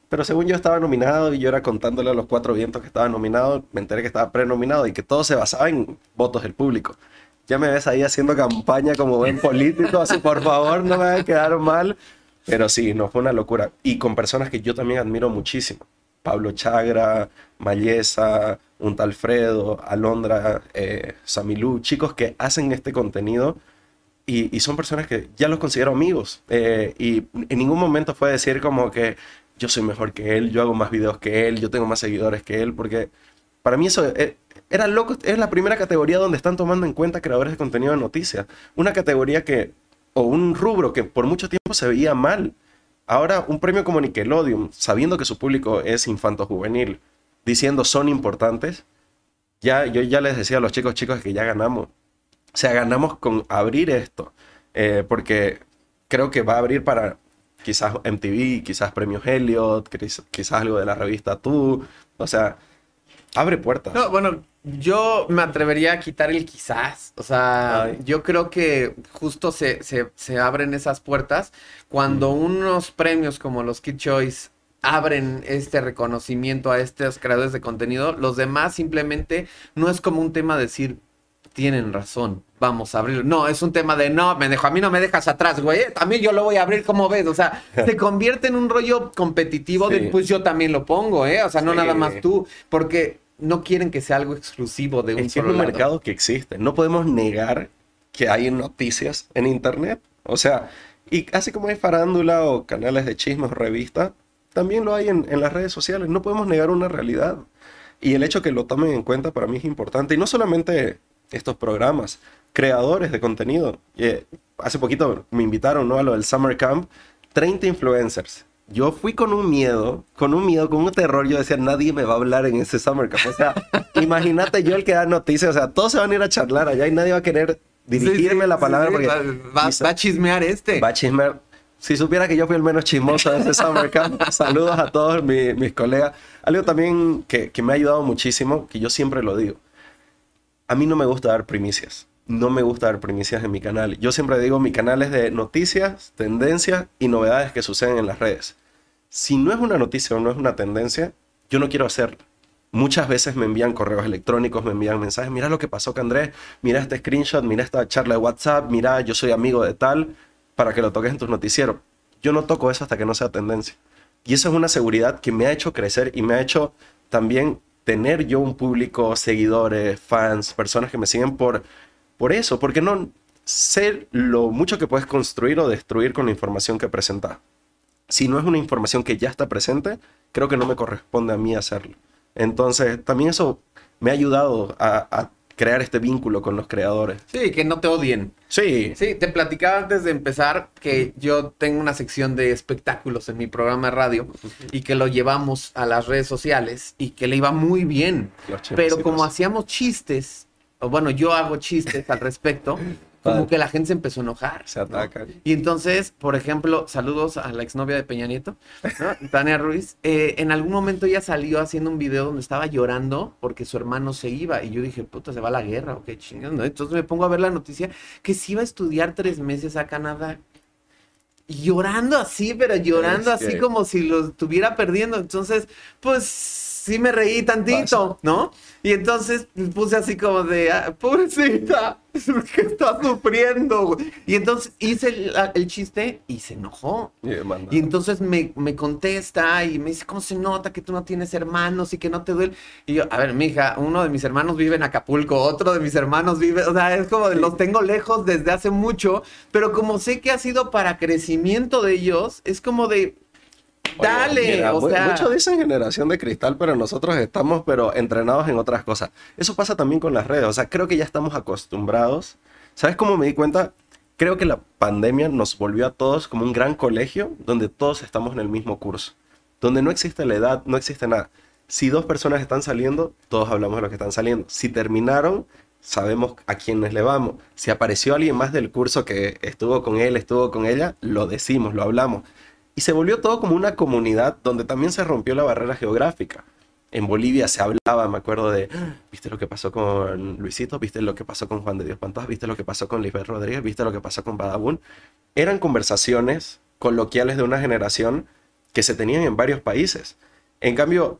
Pero según yo estaba nominado y yo era contándole a los cuatro vientos que estaba nominado, me enteré que estaba prenominado y que todo se basaba en votos del público. Ya me ves ahí haciendo campaña como buen político, así por favor no me hagan quedar mal. Pero sí, no fue una locura. Y con personas que yo también admiro muchísimo. Pablo Chagra, Mayesa, un tal Fredo, Alondra, eh, Samilú, chicos que hacen este contenido y, y son personas que ya los considero amigos. eh, y en ningún momento fue decir como que yo soy mejor que él, yo hago más videos que él, yo tengo más seguidores que él, porque para mí eso eh, era loco, es la primera categoría donde están tomando en cuenta creadores de contenido de noticias. Una categoría que, o un rubro que por mucho tiempo se veía mal. Ahora, un premio como Nickelodeon, sabiendo que su público es infanto-juvenil, diciendo son importantes, ya, yo ya les decía a los chicos, chicos, que ya ganamos. O sea, ganamos con abrir esto, eh, porque creo que va a abrir para quizás MTV, quizás Premios Elliot, quiz- quizás algo de la revista Tú, o sea, abre puertas. No, bueno, yo me atrevería a quitar el quizás. O sea, Ay. yo creo que justo se, se, se abren esas puertas cuando Mm. unos premios como los Kid Choice abren este reconocimiento a estos creadores de contenido, los demás simplemente no es como un tema de decir, tienen razón, vamos a abrir. No, es un tema de no, me dejo, a mí no me dejas atrás, güey. eh, También yo lo voy a abrir, como ves? O sea, se convierte en un rollo competitivo de pues yo también lo pongo, ¿eh? O sea, no Sí. nada más tú, porque no quieren que sea algo exclusivo de un Es que es solo un lado. mercado que existe. No podemos negar que hay noticias en Internet. O sea, y así como hay farándula o canales de chismes o revistas, también lo hay en, en las redes sociales. No podemos negar una realidad. Y el hecho que lo tomen en cuenta para mí es importante. Y no solamente estos programas, creadores de contenido. Eh, hace poquito me invitaron ¿no? a lo del Summer Camp, 30 influencers. Yo fui con un miedo, con un miedo, con un terror. Yo decía, nadie me va a hablar en ese Summer Camp. O sea, imagínate yo el que da noticias. O sea, todos se van a ir a charlar allá y nadie va a querer dirigirme Sí, sí, la palabra sí, porque va, va- a chismear este. va a chismear. Si supiera que yo fui el menos chismoso de ese Summer Camp, saludos a todos mi- mis colegas. Algo también que, que me ha ayudado muchísimo, que yo siempre lo digo. A mí no me gusta dar primicias. No me gusta dar primicias en mi canal. Yo siempre digo, mi canal es de noticias, tendencias y novedades que suceden en las redes. Si no es una noticia o no es una tendencia, yo no quiero hacerla. Muchas veces me envían correos electrónicos, me envían mensajes, mira lo que pasó con Andrés, mira este screenshot, mira esta charla de WhatsApp, mira yo soy amigo de tal, para que lo toques en tus noticieros. yo no toco eso hasta que no sea tendencia. Y eso es una seguridad que me ha hecho crecer y me ha hecho también tener yo un público, seguidores, fans, personas que me siguen por, por eso, porque no sé lo mucho que puedes construir o destruir con la información que presentas. Si no es una información que ya está presente, creo que no me corresponde a mí hacerlo. Entonces, también eso me ha ayudado a, a crear este vínculo con los creadores. Sí, que no te odien. Sí. Sí, te platicaba antes de empezar que yo tengo una sección de espectáculos en mi programa de radio y que lo llevamos a las redes sociales y que le iba muy bien. Pero como hacíamos chistes, o bueno, yo hago chistes al respecto, como que la gente se empezó a enojar. Se ¿no? atacan. Y entonces, por ejemplo, saludos a la exnovia de Peña Nieto, ¿no? Tania Ruiz. eh, en algún momento ella salió haciendo un video donde estaba llorando porque su hermano se iba. Y yo dije, puta, se va a la guerra o qué chingados, ¿no? Entonces me pongo a ver la noticia que se iba a estudiar tres meses a Canadá. Llorando así, pero llorando Es así que- como si lo estuviera perdiendo. Entonces, pues sí me reí tantito, ¿no? Y entonces puse así como de, "Ah, pobrecita, que está sufriendo. güey". Y entonces hice el, el chiste y se enojó. Y entonces me, me contesta y me dice, ¿cómo se nota que tú no tienes hermanos y que no te duele? Y yo, a ver, mija, uno de mis hermanos vive en Acapulco, otro de mis hermanos vive, o sea, es como de los tengo lejos desde hace mucho, pero como sé que ha sido para crecimiento de ellos, es como de, Oye, dale, mira, o sea... Muchos dicen generación de cristal, pero nosotros estamos pero entrenados en otras cosas. Eso pasa también con las redes. O sea, creo que ya estamos acostumbrados. ¿Sabes cómo me di cuenta? Creo que la pandemia nos volvió a todos como un gran colegio donde todos estamos en el mismo curso. Donde no existe la edad, no existe nada. Si dos personas están saliendo, todos hablamos de lo que están saliendo. Si terminaron, sabemos a quiénes le vamos. Si apareció alguien más del curso que estuvo con él, estuvo con ella, lo decimos, lo hablamos. Y se volvió todo como una comunidad donde también se rompió la barrera geográfica. En Bolivia se hablaba, me acuerdo de, ¿viste lo que pasó con Luisito? ¿Viste lo que pasó con Juan de Dios Pantoja? ¿Viste lo que pasó con Lisbeth Rodríguez? ¿Viste lo que pasó con Badabun? Eran conversaciones coloquiales de una generación que se tenían en varios países. En cambio,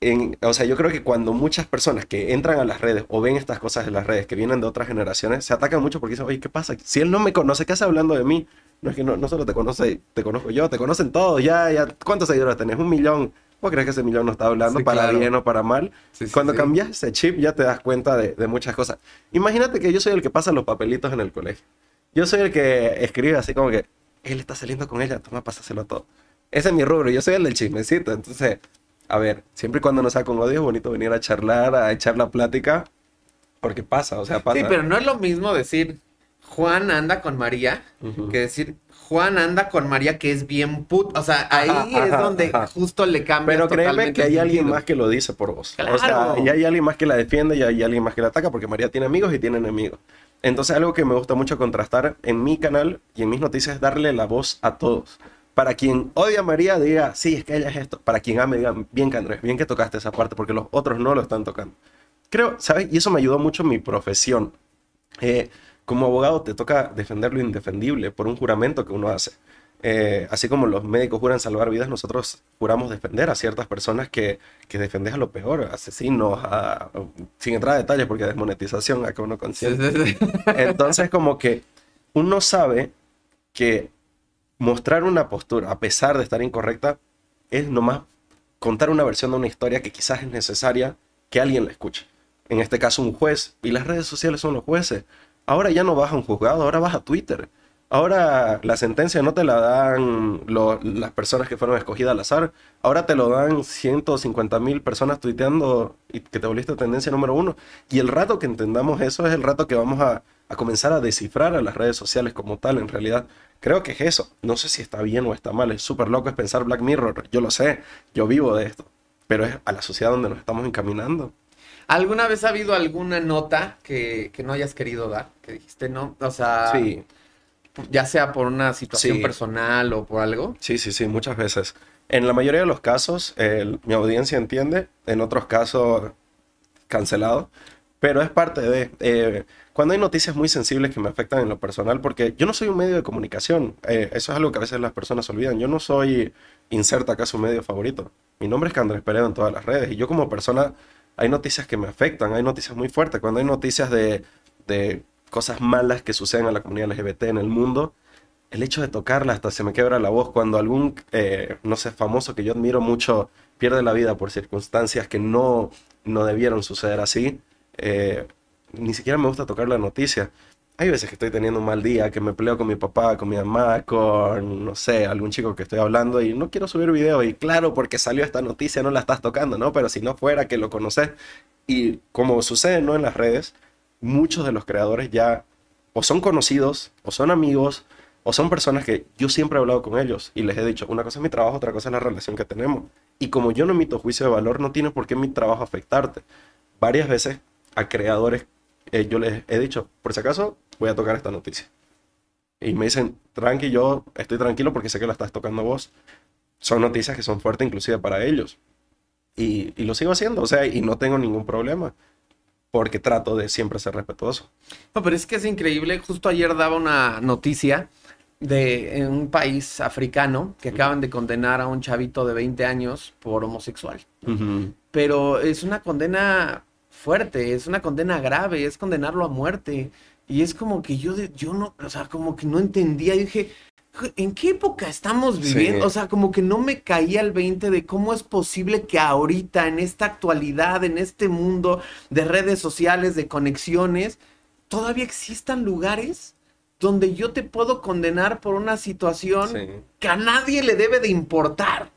en, o sea, yo creo que cuando muchas personas que entran a las redes o ven estas cosas en las redes que vienen de otras generaciones, se atacan mucho porque dicen, oye, ¿qué pasa? Si él no me conoce, ¿qué hace hablando de mí? No es que no, no solo te conoce, te conozco yo, te conocen todos, ya, ya. ¿Cuántos seguidores tenés? Un millón. ¿Vos crees que ese millón no está hablando Sí, para claro. bien o para mal? Sí, sí, Cuando cambias ese chip ya te das cuenta de, de muchas cosas. Imagínate que yo soy el que pasa los papelitos en el colegio. Yo soy el que escribe así como que, él está saliendo con ella, toma, pásaselo todo. Ese es mi rubro, yo soy el del chismecito. Entonces, a ver, siempre y cuando no sea con odio es bonito venir a charlar, a echar la plática, porque pasa, o sea, pasa. Sí, pero no es lo mismo decir Juan anda con María que decir Juan anda con María que es bien put. O sea, ahí Ajá, es ajá, donde ajá. justo le cambia. Pero créeme que hay alguien más que lo dice por vos. O sea, Claro. y hay alguien más que la defiende y hay alguien más que la ataca porque María tiene amigos y tiene enemigos. Entonces algo que me gusta mucho contrastar en mi canal y en mis noticias es darle la voz a todos. Para quien odia a María diga, sí, es que ella es esto. Para quien ame diga, bien que Andrés, bien que tocaste esa parte porque los otros no lo están tocando. Creo, ¿sabes? Y eso me ayudó mucho en mi profesión. Eh, como abogado te toca defender lo indefendible por un juramento que uno hace. Eh, así como los médicos juran salvar vidas, nosotros juramos defender a ciertas personas que, que defendes a lo peor, asesinos, a- sin entrar a detalles porque desmonetización, acá uno Sí, consciente. sí, sí. Entonces como que uno sabe que mostrar una postura, a pesar de estar incorrecta, es nomás contar una versión de una historia que quizás es necesaria que alguien la escuche. En este caso un juez, y las redes sociales son los jueces. Ahora ya no vas a un juzgado, ahora vas a Twitter. Ahora la sentencia no te la dan las personas que fueron escogidas al azar. Ahora te lo dan 150 mil personas tuiteando y que te volviste tendencia número uno. Y el rato que entendamos eso es el rato que vamos a, a comenzar a descifrar a las redes sociales como tal, en realidad. Creo que es eso. No sé si está bien o está mal. Es súper loco es pensar Black Mirror. Yo lo sé. Yo vivo de esto. Pero es a la sociedad donde nos estamos encaminando. ¿Alguna vez ha habido alguna nota que, que no hayas querido dar? Que dijiste no. O sea, Sí, ya sea por una situación Sí. personal o por algo. sí, sí, sí, muchas veces. En la mayoría de los casos, mi audiencia entiende. En otros casos, cancelado. Pero es parte de... eh, cuando hay noticias muy sensibles que me afectan en lo personal, porque yo no soy un medio de comunicación. eh, eso es algo que a veces las personas olvidan. Yo no soy inserta acá su medio favorito. Mi nombre es Candrés Peredo en todas las redes. Y yo como persona, hay noticias que me afectan. Hay noticias muy fuertes. Cuando hay noticias de, de cosas malas que suceden a la comunidad LGBT en el mundo, el hecho de tocarla hasta se me quebra la voz cuando algún, eh, no sé, famoso que yo admiro mucho pierde la vida por circunstancias que no, no debieron suceder así. eh, ni siquiera me gusta tocar la noticia. Hay veces que estoy teniendo un mal día, que me peleo con mi papá, con mi mamá, con, no sé, algún chico que estoy hablando y no quiero subir video. Y claro, porque salió esta noticia no la estás tocando, ¿no? Pero si no fuera que lo conoces. Y como sucede, ¿no? En las redes, muchos de los creadores ya o son conocidos, o son amigos, o son personas que yo siempre he hablado con ellos y les he dicho, una cosa es mi trabajo, otra cosa es la relación que tenemos. Y como yo no emito juicio de valor, no tiene por qué mi trabajo afectarte. Varias veces a creadores eh, yo les he dicho, por si acaso, voy a tocar esta noticia. Y me dicen, tranqui, yo estoy tranquilo porque sé que la estás tocando vos. Son noticias que son fuertes inclusive para ellos. Y, y lo sigo haciendo, o sea, y no tengo ningún problema. Porque trato de siempre ser respetuoso. No, pero es que es increíble. Justo ayer daba una noticia de en un país africano que acaban de condenar a un chavito de 20 años por homosexual. Pero es una condena fuerte, es una condena grave, es condenarlo a muerte. Y es como que yo, yo no, o sea, como que no entendía. Y dije, ¿en qué época estamos viviendo? Sí. O sea, como que no me caía el 20 de cómo es posible que ahorita, en esta actualidad, en este mundo de redes sociales, de conexiones, todavía existan lugares donde yo te puedo condenar por una situación Sí. que a nadie le debe de importar.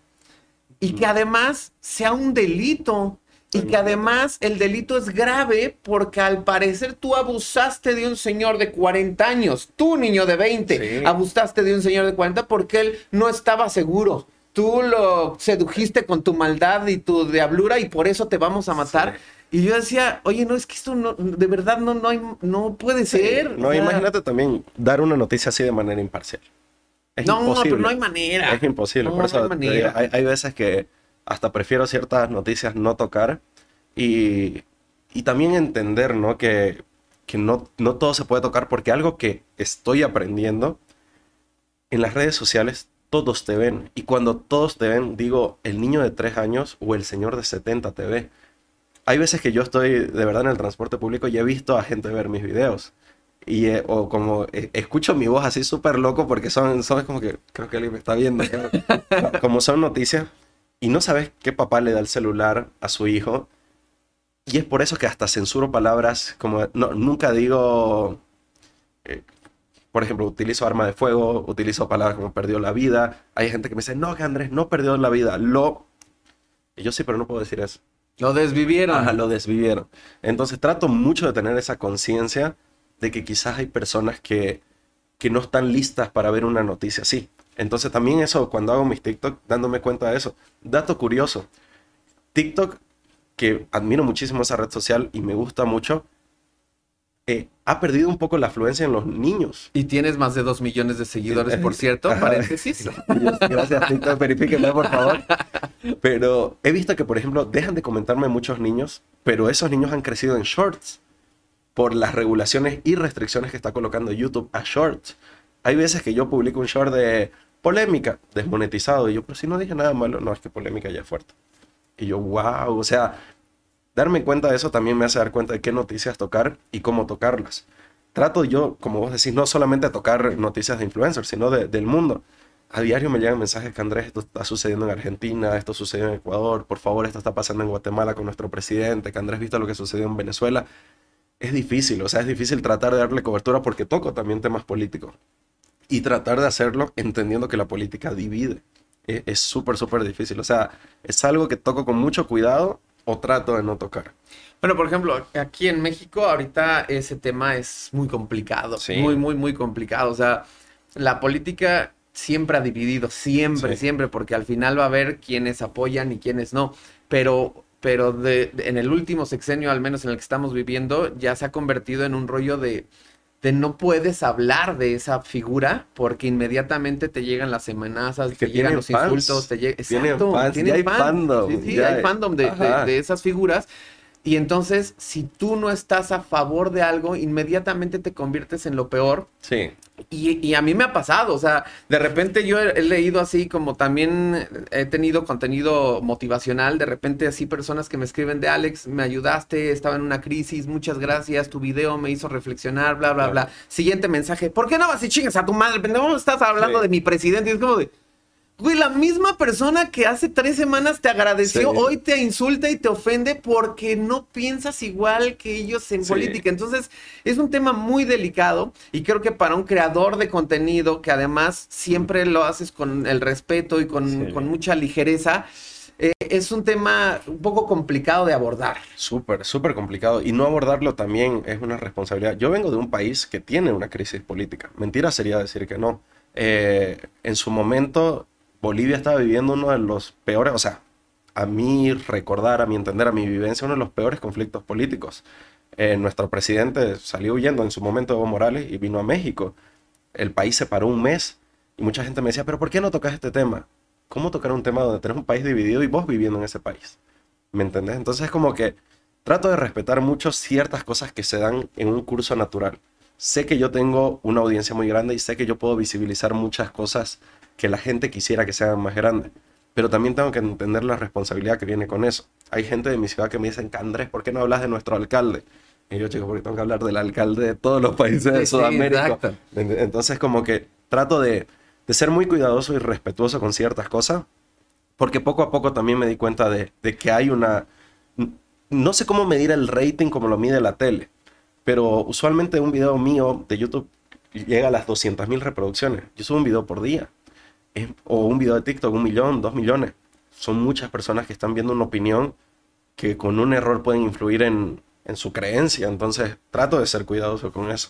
Y que además sea un delito. Y que además el delito es grave porque al parecer tú abusaste de un señor de 40 años. Tú, niño de 20, Sí. abusaste de un señor de 40 porque él no estaba seguro. Tú lo sedujiste con tu maldad y tu diablura y por eso te vamos a matar. Y yo decía, oye, no, es que esto no, de verdad no, no, hay- no puede ser. No, o sea, imagínate también dar una noticia así de manera imparcial. Es No, imposible. pero no hay manera. Es imposible. No, Por eso no hay manera. digo, hay, hay veces que hasta prefiero ciertas noticias no tocar y, y también entender, ¿no? Que, que no, no todo se puede tocar porque algo que estoy aprendiendo en las redes sociales todos te ven y cuando todos te ven digo el niño de 3 años o el señor de 70 te ve. Hay veces que yo estoy de verdad en el transporte público y he visto a gente ver mis videos. Y, eh, o como eh, escucho mi voz así súper loco porque son, son como que creo que alguien me está viendo. como son noticias y no sabes qué papá le da el celular a su hijo. Y es por eso que hasta censuro palabras como no, nunca digo, eh, por ejemplo, utilizo arma de fuego, utilizo palabras como perdió la vida. Hay gente que me dice, no, que Andrés no perdió la vida, lo... Y yo sí, pero no puedo decir eso. Lo desvivieron. Ajá, lo desvivieron. Entonces trato mucho de tener esa conciencia de que quizás hay personas que, que no están listas para ver una noticia así. Entonces también eso, cuando hago mis TikTok, dándome cuenta de eso. Dato curioso. TikTok, que admiro muchísimo esa red social y me gusta mucho, eh, ha perdido un poco la afluencia en los niños. Y tienes más de dos millones de seguidores, por cierto, paréntesis. Gracias, TikTok, verifíquenme, por favor. Pero he visto que, por ejemplo, dejan de comentarme muchos niños, pero esos niños han crecido en shorts por las regulaciones y restricciones que está colocando YouTube a shorts. Hay veces que yo publico un short de polémica, desmonetizado, y yo, pero si no dije nada malo, no, es que polémica ya es fuerte. Y yo, wow, o sea, darme cuenta de eso también me hace dar cuenta de qué noticias tocar y cómo tocarlas. Trato yo, como vos decís, no solamente tocar noticias de influencers, sino de- del mundo. A diario me llegan mensajes que Andrés, esto está sucediendo en Argentina, esto sucedió en Ecuador, por favor, esto está pasando en Guatemala con nuestro presidente, que Andrés, visto lo que sucedió en Venezuela. Es difícil, o sea, es difícil tratar de darle cobertura porque toco también temas políticos. Y tratar de hacerlo entendiendo que la política divide. E- Es súper, súper difícil. O sea, es algo que toco con mucho cuidado o trato de no tocar. Bueno, por ejemplo, aquí en México ahorita ese tema es muy complicado, Sí. muy, muy, muy complicado. O sea, la política siempre ha dividido, siempre, Sí. siempre, porque al final va a haber quienes apoyan y quienes no. Pero, pero de, de- en el último sexenio, al menos en el que estamos viviendo, ya se ha convertido en un rollo de, de no puedes hablar de esa figura porque inmediatamente te llegan las amenazas, Que te llegan los fans. insultos, te llega... Exacto, fans, ya hay fandom, Sí, sí, ya hay hay- fandom de, de- de esas figuras. Y entonces, si tú no estás a favor de algo, inmediatamente te conviertes en lo peor. Sí. Y, y a mí me ha pasado, o sea, de repente yo he, he leído así como también he tenido contenido motivacional, de repente así personas que me escriben de Alex, me ayudaste, estaba en una crisis, muchas gracias, tu video me hizo reflexionar, bla, bla, Claro. bla. Siguiente mensaje, ¿por qué no vas y chingas a tu madre? No estás hablando Sí. de mi presidente, y es como de... Güey, la misma persona que hace tres semanas te agradeció, Sí. hoy te insulta y te ofende porque no piensas igual que ellos en Sí. política. Entonces, es un tema muy delicado y creo que para un creador de contenido que además siempre lo haces con el respeto y con, Sí. con mucha ligereza, eh, es un tema un poco complicado de abordar. Súper, súper complicado. Y no abordarlo también es una responsabilidad. Yo vengo de un país que tiene una crisis política. Mentira sería decir que no. Eh, en su momento, Bolivia estaba viviendo uno de los peores, o sea, a mí recordar, a mi entender, a mi vivencia, uno de los peores conflictos políticos. Eh, nuestro presidente salió huyendo en su momento Evo Morales y vino a México. El país se paró un mes y mucha gente me decía, pero ¿por qué no tocas este tema? ¿Cómo tocar un tema donde tenés un país dividido y vos viviendo en ese país? ¿Me entendés? Entonces es como que trato de respetar mucho ciertas cosas que se dan en un curso natural. Sé que yo tengo una audiencia muy grande y sé que yo puedo visibilizar muchas cosas que la gente quisiera que se hagan más grandes. Pero también tengo que entender la responsabilidad que viene con eso. Hay gente de mi ciudad que me dicen, Andrés, ¿por qué no hablas de nuestro alcalde? Y yo, chico, porque tengo que hablar del alcalde de todos los países de Sí, sí, Sudamérica. exacto. Entonces, como que trato de, de ser muy cuidadoso y respetuoso con ciertas cosas, porque poco a poco también me di cuenta de, de que hay una... No sé cómo medir el rating como lo mide la tele, pero usualmente un video mío de YouTube llega a las 200.000 reproducciones. Yo subo un video por día. Es- o un video de TikTok, un millón, dos millones. Son muchas personas que están viendo una opinión que con un error pueden influir en, en su creencia. Entonces trato de ser cuidadoso con eso.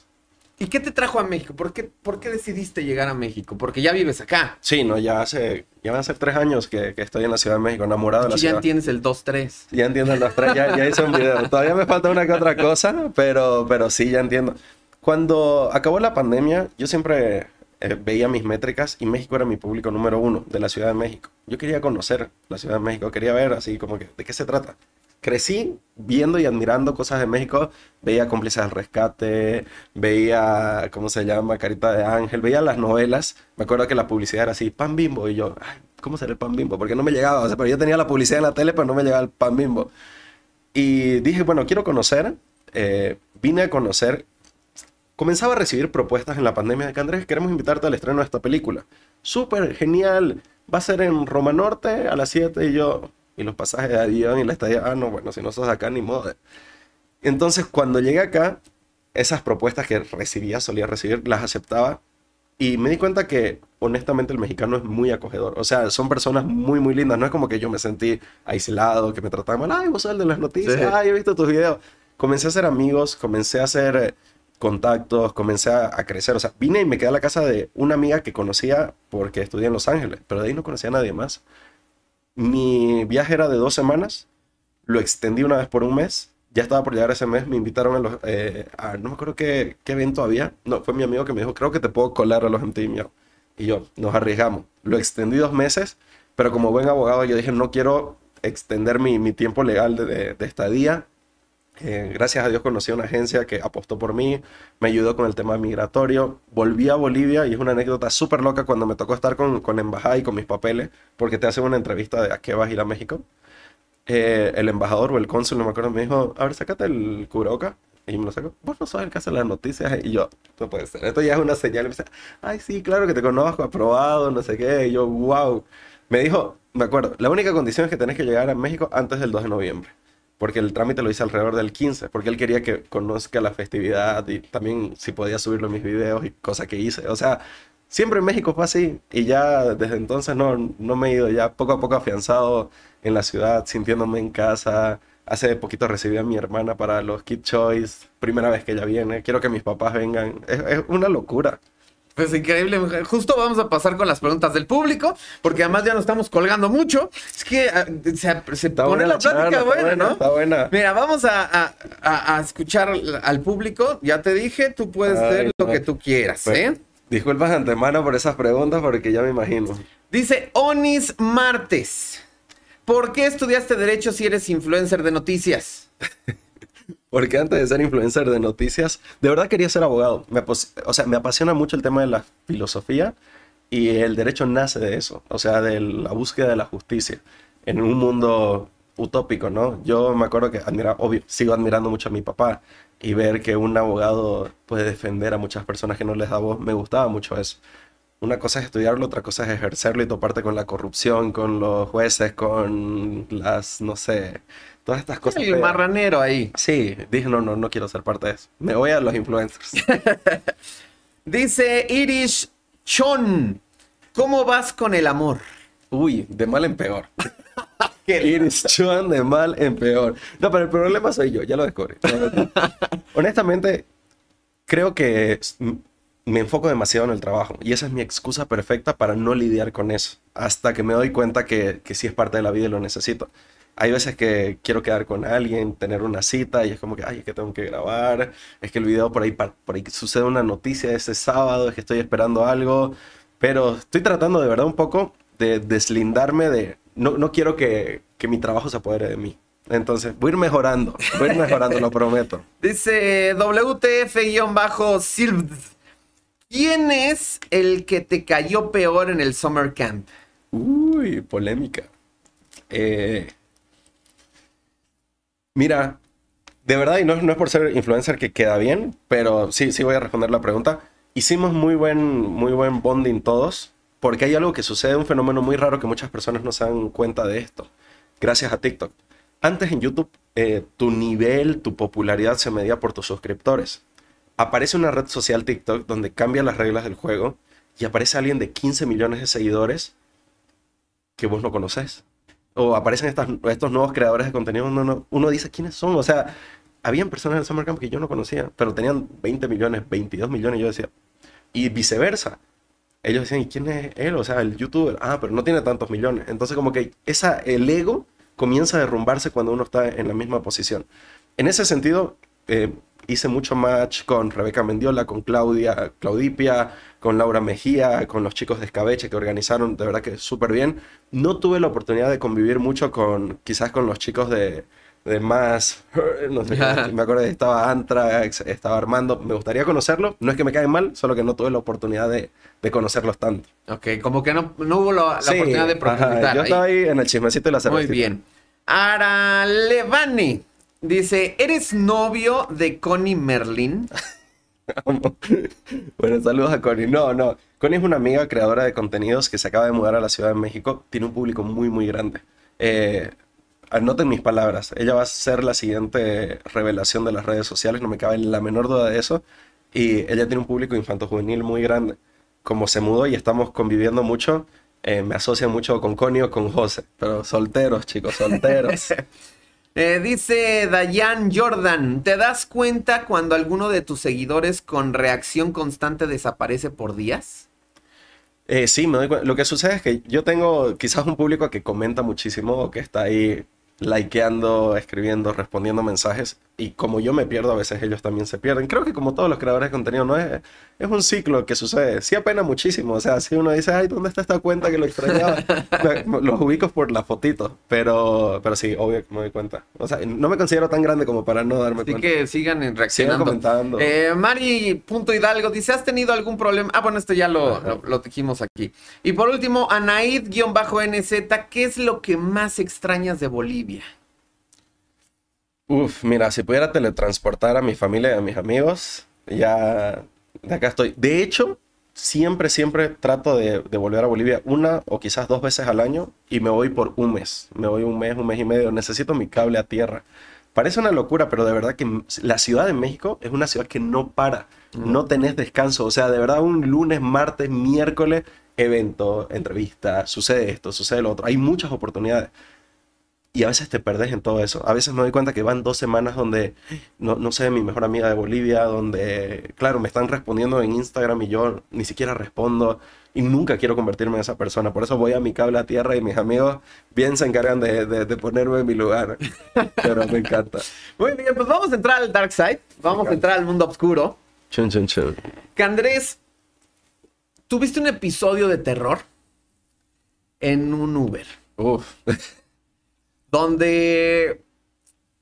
¿Y qué te trajo a México? ¿Por qué, por qué decidiste llegar a México? Porque ya vives acá. Sí, no, ya hace, ya van a ser tres años que, que estoy en la Ciudad de México, enamorado de la ya ciudad. tienes el 2-3. Ya entiendo tres, ya, ya hice un video. Todavía me falta una que otra cosa, pero, pero sí, ya entiendo. Cuando acabó la pandemia, yo siempre eh, veía mis métricas y México era mi público número uno de la Ciudad de México. Yo quería conocer la Ciudad de México, quería ver así como que, ¿de qué se trata? Crecí viendo y admirando cosas de México, veía Cómplices del Rescate, veía, ¿cómo se llama? Carita de Ángel, veía las novelas. Me acuerdo que la publicidad era así, pan bimbo, y yo, ¿cómo será el pan bimbo? Porque no me llegaba, o sea, pero yo tenía la publicidad en la tele, pero no me llegaba el pan bimbo. Y dije, bueno, quiero conocer. eh, vine a conocer. Comenzaba a recibir propuestas en la pandemia de que Andrés, queremos invitarte al estreno de esta película. Súper genial. Va a ser en Roma Norte a las 7 y yo. Y los pasajes de avión y la estadía. Ah, no, bueno, si no sos acá, ni modo. Entonces, cuando llegué acá, esas propuestas que recibía, solía recibir, las aceptaba. Y me di cuenta que, honestamente, el mexicano es muy acogedor. O sea, son personas muy, muy lindas. No es como que yo me sentí aislado, que me trataban mal. Ay, vos sos el de las noticias. Sí. Ay, he visto tus videos. Comencé a hacer amigos, comencé a hacer eh, contactos, comencé a, crecer. O sea, vine y me quedé a la casa de una amiga que conocía porque estudié en Los Ángeles. Pero de ahí no conocía a nadie más. Mi viaje era de dos semanas. Lo extendí una vez por un mes. Ya estaba por llegar ese mes. Me invitaron a los... eh, no me acuerdo qué, qué evento había. No, fue mi amigo que me dijo, creo que te puedo colar a los MTV Miau". Y yo, nos arriesgamos. Lo extendí dos meses. Pero como buen abogado yo dije, no quiero extender mi, mi tiempo legal de, de, de estadía. Eh, gracias a Dios conocí a una agencia que apostó por mí, me ayudó con el tema migratorio. Volví a Bolivia y es una anécdota súper loca cuando me tocó estar con, con embajada y con mis papeles, porque te hacen una entrevista de a qué vas a ir a México. Eh, el embajador o el cónsul, no me acuerdo, me dijo, a ver, sácate el cubreboca. Y me lo saco, vos no sos el que hace las noticias. Y yo, no puede ser, esto ya es una señal. Me dice, ay, sí, claro que te conozco, aprobado, no sé qué. Y yo, wow. Me dijo, me acuerdo, la única condición es que tenés que llegar a México antes del 2 de noviembre porque el trámite lo hice alrededor del 15, porque él quería que conozca la festividad y también si podía subirlo en mis videos y cosas que hice. O sea, siempre en México fue así y ya desde entonces no, no me he ido, ya poco a poco afianzado en la ciudad, sintiéndome en casa. Hace poquito recibí a mi hermana para los Kid Choice, primera vez que ella viene, quiero que mis papás vengan. Es, es una locura. Pues increíble. Justo vamos a pasar con las preguntas del público, porque además ya nos estamos colgando mucho. Es que ah, se, pone la plática charla, está buena, ¿no? Está buena. Mira, vamos a, a- a- a escuchar al público. Ya te dije, tú puedes Ay, hacer lo no. que tú quieras, Pues, ¿eh? Disculpas antemano por esas preguntas porque ya me imagino. Dice Onis Martes. ¿Por qué estudiaste Derecho si eres influencer de noticias? Porque antes de ser influencer de noticias, de verdad quería ser abogado. Me o sea, me apasiona mucho el tema de la filosofía y el derecho nace de eso, o sea, de la búsqueda de la justicia en un mundo utópico, ¿no? Yo me acuerdo que admira, obvio, sigo admirando mucho a mi papá y ver que un abogado puede defender a muchas personas que no les da voz, me gustaba mucho eso. Una cosa es estudiarlo, otra cosa es ejercerlo y toparte con la corrupción, con los jueces, con las, no sé, todas estas cosas. El marranero ahí. Sí, dije, no, no, no quiero ser parte de eso. Me voy a los influencers. Dice Irish Chon, ¿cómo vas con el amor? Uy, de mal en peor. ¿Qué? Iris Chuan de mal en peor. No, pero el problema soy yo, ya lo descubrí. Honestamente, creo que me enfoco demasiado en el trabajo y esa es mi excusa perfecta para no lidiar con eso, hasta que me doy cuenta que, que sí es parte de la vida y lo necesito. Hay veces que quiero quedar con alguien, tener una cita y es como que, ay, es que tengo que grabar, es que el video por ahí, por ahí sucede una noticia ese sábado, es que estoy esperando algo, pero estoy tratando de verdad un poco de deslindarme de, no, no quiero que, que mi trabajo se apodere de mí. Entonces, voy a ir mejorando, voy a ir mejorando, lo prometo. Dice WTF-Silvs, ¿quién es el que te cayó peor en el summer camp? Uy, polémica. Eh, mira, de verdad, y no, es por ser influencer que queda bien, pero sí, sí voy a responder la pregunta. Hicimos muy buen, muy buen bonding todos, porque hay algo que sucede, un fenómeno muy raro que muchas personas no se dan cuenta de esto, gracias a TikTok. Antes en YouTube, eh, tu nivel, tu popularidad se medía por tus suscriptores. Aparece una red social TikTok donde cambia las reglas del juego y aparece alguien de 15 millones de seguidores que vos no conoces. O aparecen estos nuevos creadores de contenido, uno, no- uno dice quiénes son. O sea, habían personas en el Summer Camp que yo no conocía, pero tenían 20 millones, 22 millones, yo decía, y viceversa. Ellos decían, ¿y quién es él? O sea, el youtuber, ah, pero no tiene tantos millones. Entonces, como que esa, el ego comienza a derrumbarse cuando uno está en la misma posición. En ese sentido, eh, hice mucho match con Rebeca Mendiola, con Claudia, Claudipia, con Laura Mejía, con los chicos de Escabeche que organizaron de verdad que súper bien. No tuve la oportunidad de convivir mucho con, quizás con los chicos de, de más, no sé, me acuerdo estaba Antrax, estaba Armando, me gustaría conocerlo, no es que me caen mal, solo que no tuve la oportunidad de, de conocerlos tanto. Ok, como que no, no hubo la, la Sí, oportunidad de ajá, profundizar. yo ahí. estaba ahí en el chismecito y la Muy cervecita. bien. Aralevani dice, ¿eres novio de Connie Merlin? bueno, saludos a Connie. No, no. Connie es una amiga creadora de contenidos que se acaba de mudar a la Ciudad de México. Tiene un público muy, muy grande. Eh, anoten mis palabras. Ella va a ser la siguiente revelación de las redes sociales. No me cabe la menor duda de eso. Y ella tiene un público infanto-juvenil muy grande. Como se mudó y estamos conviviendo mucho, eh, me asocia mucho con Connie o con José. Pero solteros, chicos, solteros. Eh, dice Dayan Jordan, ¿te das cuenta cuando alguno de tus seguidores con reacción constante desaparece por días? Eh, sí, me doy cuen- Lo que sucede es que yo tengo quizás un público que comenta muchísimo, que está ahí likeando, escribiendo, respondiendo mensajes. Y como yo me pierdo, a veces ellos también se pierden. Creo que como todos los creadores de contenido, no es, es un ciclo que sucede. Sí apena muchísimo. O sea, si uno dice, ay, ¿dónde está esta cuenta que lo extrañaba? Los ubico por la fotito. Pero, pero sí, obvio que me doy cuenta. O sea, no me considero tan grande como para no darme Así cuenta. que sigan en- Sigan reaccionando. comentando. Eh, Mari Punto Hidalgo dice, ¿has tenido algún problema? Ah, bueno, esto ya lo, lo, lo dijimos aquí. Y por último, Anaid-NZ, ¿qué es lo que más extrañas de Bolivia? Uf, mira, si pudiera teletransportar a mi familia y a mis amigos, ya de acá estoy. De hecho, siempre, siempre trato de, de volver a Bolivia una o quizás dos veces al año y me voy por un mes. Me voy un mes, un mes y medio. Necesito mi cable a tierra. Parece una locura, pero de verdad que la Ciudad de México es una ciudad que no para. No tenés descanso. O sea, de verdad, un lunes, martes, miércoles, evento, entrevista, sucede esto, sucede lo otro. Hay muchas oportunidades. Y a veces te perdés en todo eso. A veces me doy cuenta que van dos semanas donde, no, no sé, mi mejor amiga de Bolivia, donde, claro, me están respondiendo en Instagram y yo ni siquiera respondo y nunca quiero convertirme en esa persona. Por eso voy a mi cable a tierra y mis amigos bien se encargan de, de- de ponerme en mi lugar. Pero me encanta. Muy bien, pues vamos a entrar al dark side. Vamos a entrar al mundo oscuro. Chun, chun, chun. Que Andrés, ¿tuviste un episodio de terror? En un Uber. Uf. Donde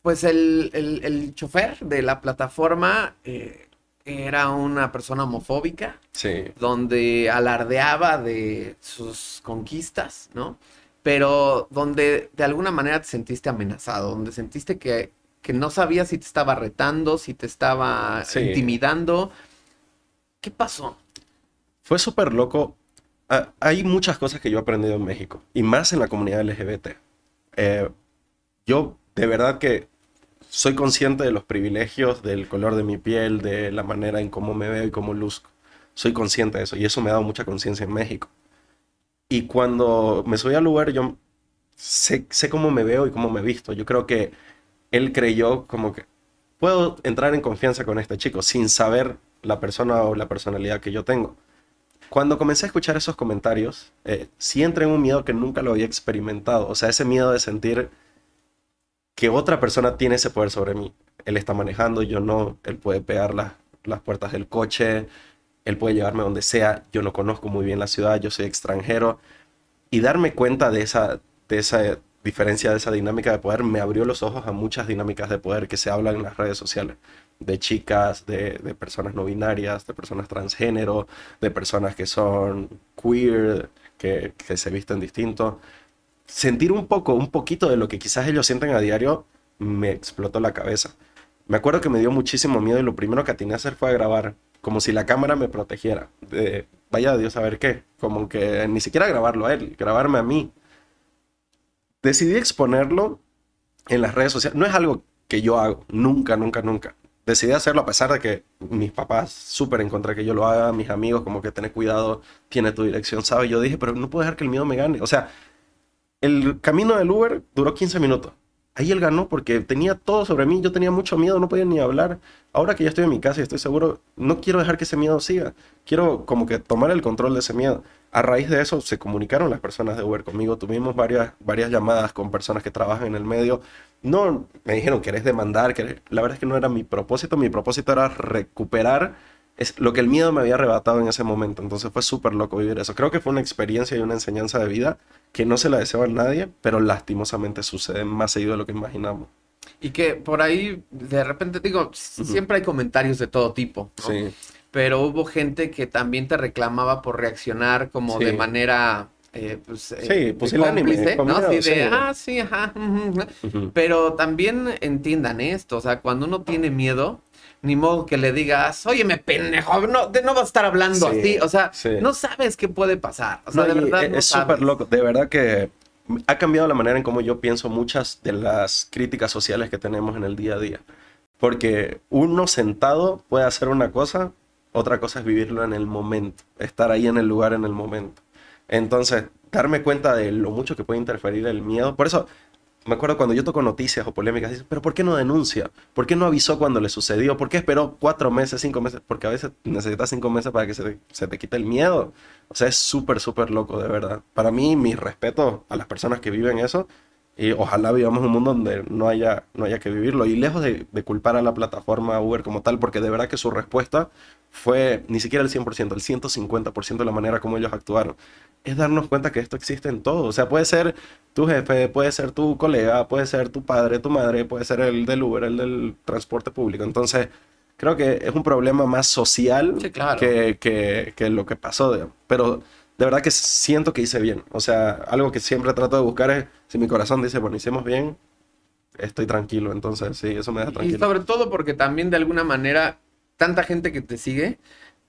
pues el, el, el chofer de la plataforma eh, era una persona homofóbica, Sí. donde alardeaba de sus conquistas, ¿no? Pero donde de alguna manera te sentiste amenazado, donde sentiste que, que no sabías si te estaba retando, si te estaba Sí. intimidando. ¿Qué pasó? Fue súper loco. Ah, hay muchas cosas que yo he aprendido en México, y más en la comunidad LGBT. Eh, yo de verdad que soy consciente de los privilegios, del color de mi piel, de la manera en cómo me veo y cómo luzco. Soy consciente de eso, y eso me ha dado mucha conciencia en México. Y cuando me subí al lugar, yo sé, sé cómo me veo y cómo me visto. Yo creo que él creyó como que puedo entrar en confianza con este chico sin saber la persona o la personalidad que yo tengo. Cuando comencé a escuchar esos comentarios, eh, sí entré en un miedo que nunca lo había experimentado. O sea, ese miedo de sentir que otra persona tiene ese poder sobre mí. Él está manejando, yo no. Él puede pegar las, las puertas del coche, él puede llevarme donde sea. Yo no conozco muy bien la ciudad, yo soy extranjero. Y darme cuenta de esa, de esa diferencia, de esa dinámica de poder, me abrió los ojos a muchas dinámicas de poder que se hablan en las redes sociales. De chicas, de, de personas no binarias, de personas transgénero, de personas que son queer, que, que se visten distinto. Sentir un poco, un poquito de lo que quizás ellos sienten a diario, me explotó la cabeza. Me acuerdo que me dio muchísimo miedo y lo primero que atiné a hacer fue a grabar, como si la cámara me protegiera. De, vaya Dios a ver qué, como que ni siquiera grabarlo a él, grabarme a mí. Decidí exponerlo en las redes sociales. No es algo que yo hago, nunca, nunca, nunca. Decidí hacerlo a pesar de que mis papás súper en contra de que yo lo haga, mis amigos como que tener cuidado, tiene tu dirección, ¿sabes? Yo dije, pero no puedo dejar que el miedo me gane. O sea, el camino del Uber duró 15 minutos. Ahí él ganó porque tenía todo sobre mí, yo tenía mucho miedo, no podía ni hablar. Ahora que ya estoy en mi casa y estoy seguro, no quiero dejar que ese miedo siga. Quiero como que tomar el control de ese miedo. A raíz de eso se comunicaron las personas de Uber conmigo. Tuvimos varias, varias llamadas con personas que trabajan en el medio. No, me dijeron, ¿querés demandar? ¿Querés? La verdad es que no era mi propósito. Mi propósito era recuperar es lo que el miedo me había arrebatado en ese momento. Entonces fue súper loco vivir eso. Creo que fue una experiencia y una enseñanza de vida que no se la deseo a nadie, pero lastimosamente sucede más seguido de lo que imaginamos. Y que por ahí, de repente digo, s- Ujú. siempre hay comentarios de todo tipo, ¿no? Sí, Pero hubo gente que también te reclamaba por reaccionar como Sí. de manera, eh, pues, eh, Sí, pusilánime, cómplice, con ¿no? Así de, sí. ah, sí, ajá. ujú". ujú. Pero también entiendan esto, o sea, cuando uno tiene miedo, ni modo que le digas, óyeme, pendejo, no, no vas a estar hablando Sí, así, o sea, sí. no sabes qué puede pasar, o sea, No, de verdad es no súper loco. De verdad que ha cambiado la manera en cómo yo pienso muchas de las críticas sociales que tenemos en el día a día. Porque uno sentado puede hacer una cosa, otra cosa es vivirlo en el momento, estar ahí en el lugar en el momento. Entonces, darme cuenta de lo mucho que puede interferir el miedo. Por eso, me acuerdo cuando yo toco noticias o polémicas, dicen, pero ¿por qué no denuncia? ¿Por qué no avisó cuando le sucedió? ¿Por qué esperó cuatro meses, cinco meses? Porque a veces necesitas cinco meses para que se te, se te quite el miedo. O sea, es súper, súper loco, de verdad. Para mí, mi respeto a las personas que viven eso. Y ojalá vivamos un mundo donde no haya, no haya que vivirlo. Y lejos de, de culpar a la plataforma Uber como tal, porque de verdad que su respuesta fue ni siquiera el 100%, el 150% de la manera como ellos actuaron. Es darnos cuenta que esto existe en todo. O sea, puede ser tu jefe, puede ser tu colega, puede ser tu padre, tu madre, puede ser el del Uber, el del transporte público. Entonces, creo que es un problema más social Sí, claro. que, que, que lo que pasó. digamos. Pero de verdad que siento que hice bien. O sea, algo que siempre trato de buscar es, si mi corazón dice, bueno, hicimos bien, estoy tranquilo. Entonces, sí, eso me Y tranquilo. sobre todo porque también de alguna manera, tanta gente que te sigue,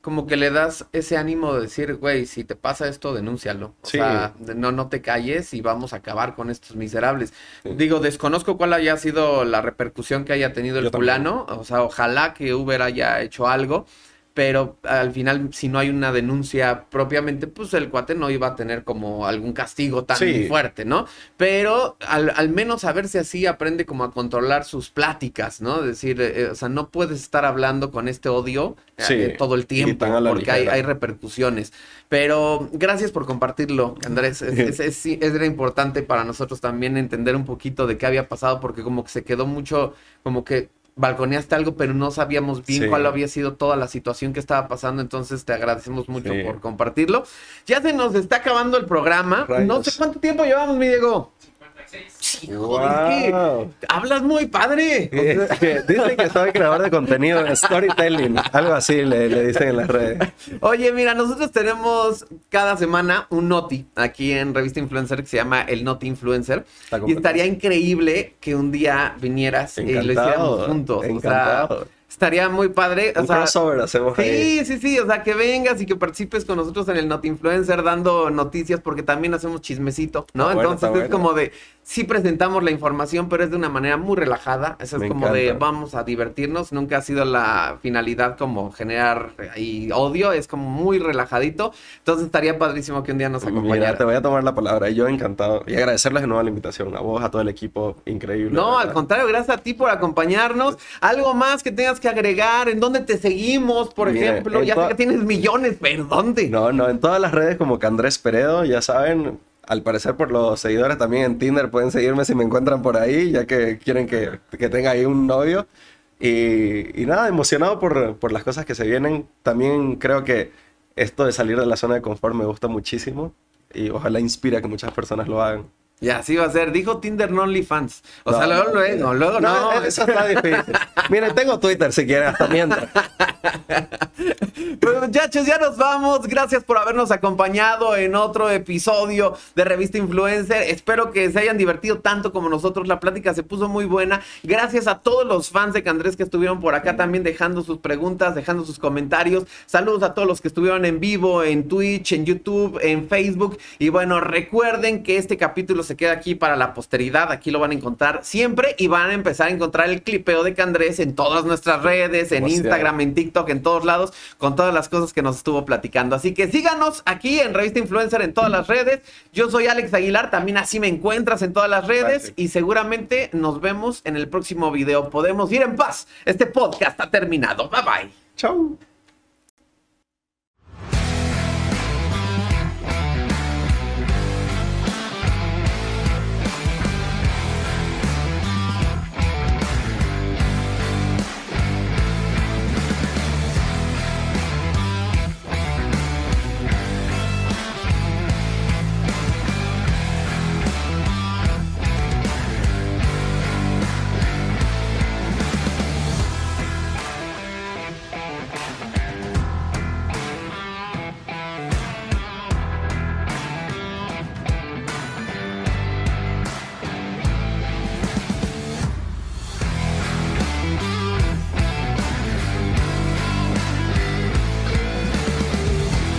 como que le das ese ánimo de decir, güey, si te pasa esto, denúncialo. O Sí. sea, no, no te calles y vamos a acabar con estos miserables. Sí. Digo, desconozco cuál haya sido la repercusión que haya tenido el fulano. O sea, ojalá que Uber haya hecho algo. Pero al final, si no hay una denuncia propiamente, pues el cuate no iba a tener como algún castigo tan Sí. fuerte, ¿no? Pero al, al menos a ver si así aprende como a controlar sus pláticas, ¿no? Decir, eh, o sea, no puedes estar hablando con este odio eh, Sí, eh, todo el tiempo, porque hay, hay repercusiones. Pero gracias por compartirlo, Andrés. Es, es- es- sí, era importante para nosotros también entender un poquito de qué había pasado, porque como que se quedó mucho, como que balconeaste algo, pero no sabíamos bien Sí. cuál había sido toda la situación que estaba pasando, entonces te agradecemos mucho Sí. por compartirlo. Ya se nos está acabando el programa. No sé cuánto tiempo llevamos, mi Diego. 56. hijo, es que hablas muy padre. dicen que soy creador de contenido, storytelling, algo así le, le, dicen en las redes. Oye, mira, nosotros tenemos cada semana un noti aquí en Revista Influencer que se llama el Noti Influencer. Y estaría increíble que un día vinieras y lo hiciéramos juntos. Encantado. O sea, estaría muy padre. Un crossover hacemos sí, ahí. Sí, sí, o sea, que vengas y que participes con nosotros en el Not Influencer dando noticias porque también hacemos chismecito, ¿no? Entonces es como de, sí presentamos la información, pero es de una manera muy relajada. Eso es como de vamos a divertirnos. Nunca ha sido la finalidad como generar ahí odio, es como muy relajadito. Entonces estaría padrísimo que un día nos acompañara. Mira, te voy a tomar la palabra. Yo encantado. Y agradecerles de nuevo la invitación. A vos, a todo el equipo. Increíble. No, al contrario, gracias a ti por acompañarnos. Algo más que tengas que agregar. ¿En dónde te seguimos, por ejemplo? Ya sé que tienes millones, pero ¿dónde? No, no, en todas las redes como que Andrés Peredo, ya saben, al parecer por los seguidores también en Tinder pueden seguirme si me encuentran por ahí, ya que quieren que, tenga ahí un novio. Y, nada, emocionado por, por, las cosas que se vienen. También creo que esto de salir de la zona de confort me gusta muchísimo y ojalá inspire a que muchas personas lo hagan. Y así va a ser. Dijo Tinder no OnlyFans. O sea, luego no, no, luego no. Eso está difícil. Miren, tengo Twitter si quieren, hasta mientras. Pues muchachos, ya nos vamos. Gracias por habernos acompañado en otro episodio de Revista Influencer. Espero que se hayan divertido tanto como nosotros. La plática se puso muy buena. Gracias a todos los fans de Candrés que estuvieron por acá también dejando sus preguntas, dejando sus comentarios. Saludos a todos los que estuvieron en vivo, en Twitch, en YouTube, en Facebook. Y bueno, recuerden que este capítulo se queda aquí para la posteridad. Aquí lo van a encontrar siempre y van a empezar a encontrar el clipeo de Candrés en todas nuestras redes, en Instagram, en TikTok, en todos lados, con todas las cosas que nos estuvo platicando. Así que síganos aquí en Revista Influencer en todas las redes. Yo soy Alex Aguilar, también así me encuentras en todas las redes y seguramente nos vemos en el próximo video. Podemos ir en paz. Este podcast ha terminado. Bye bye. Chao.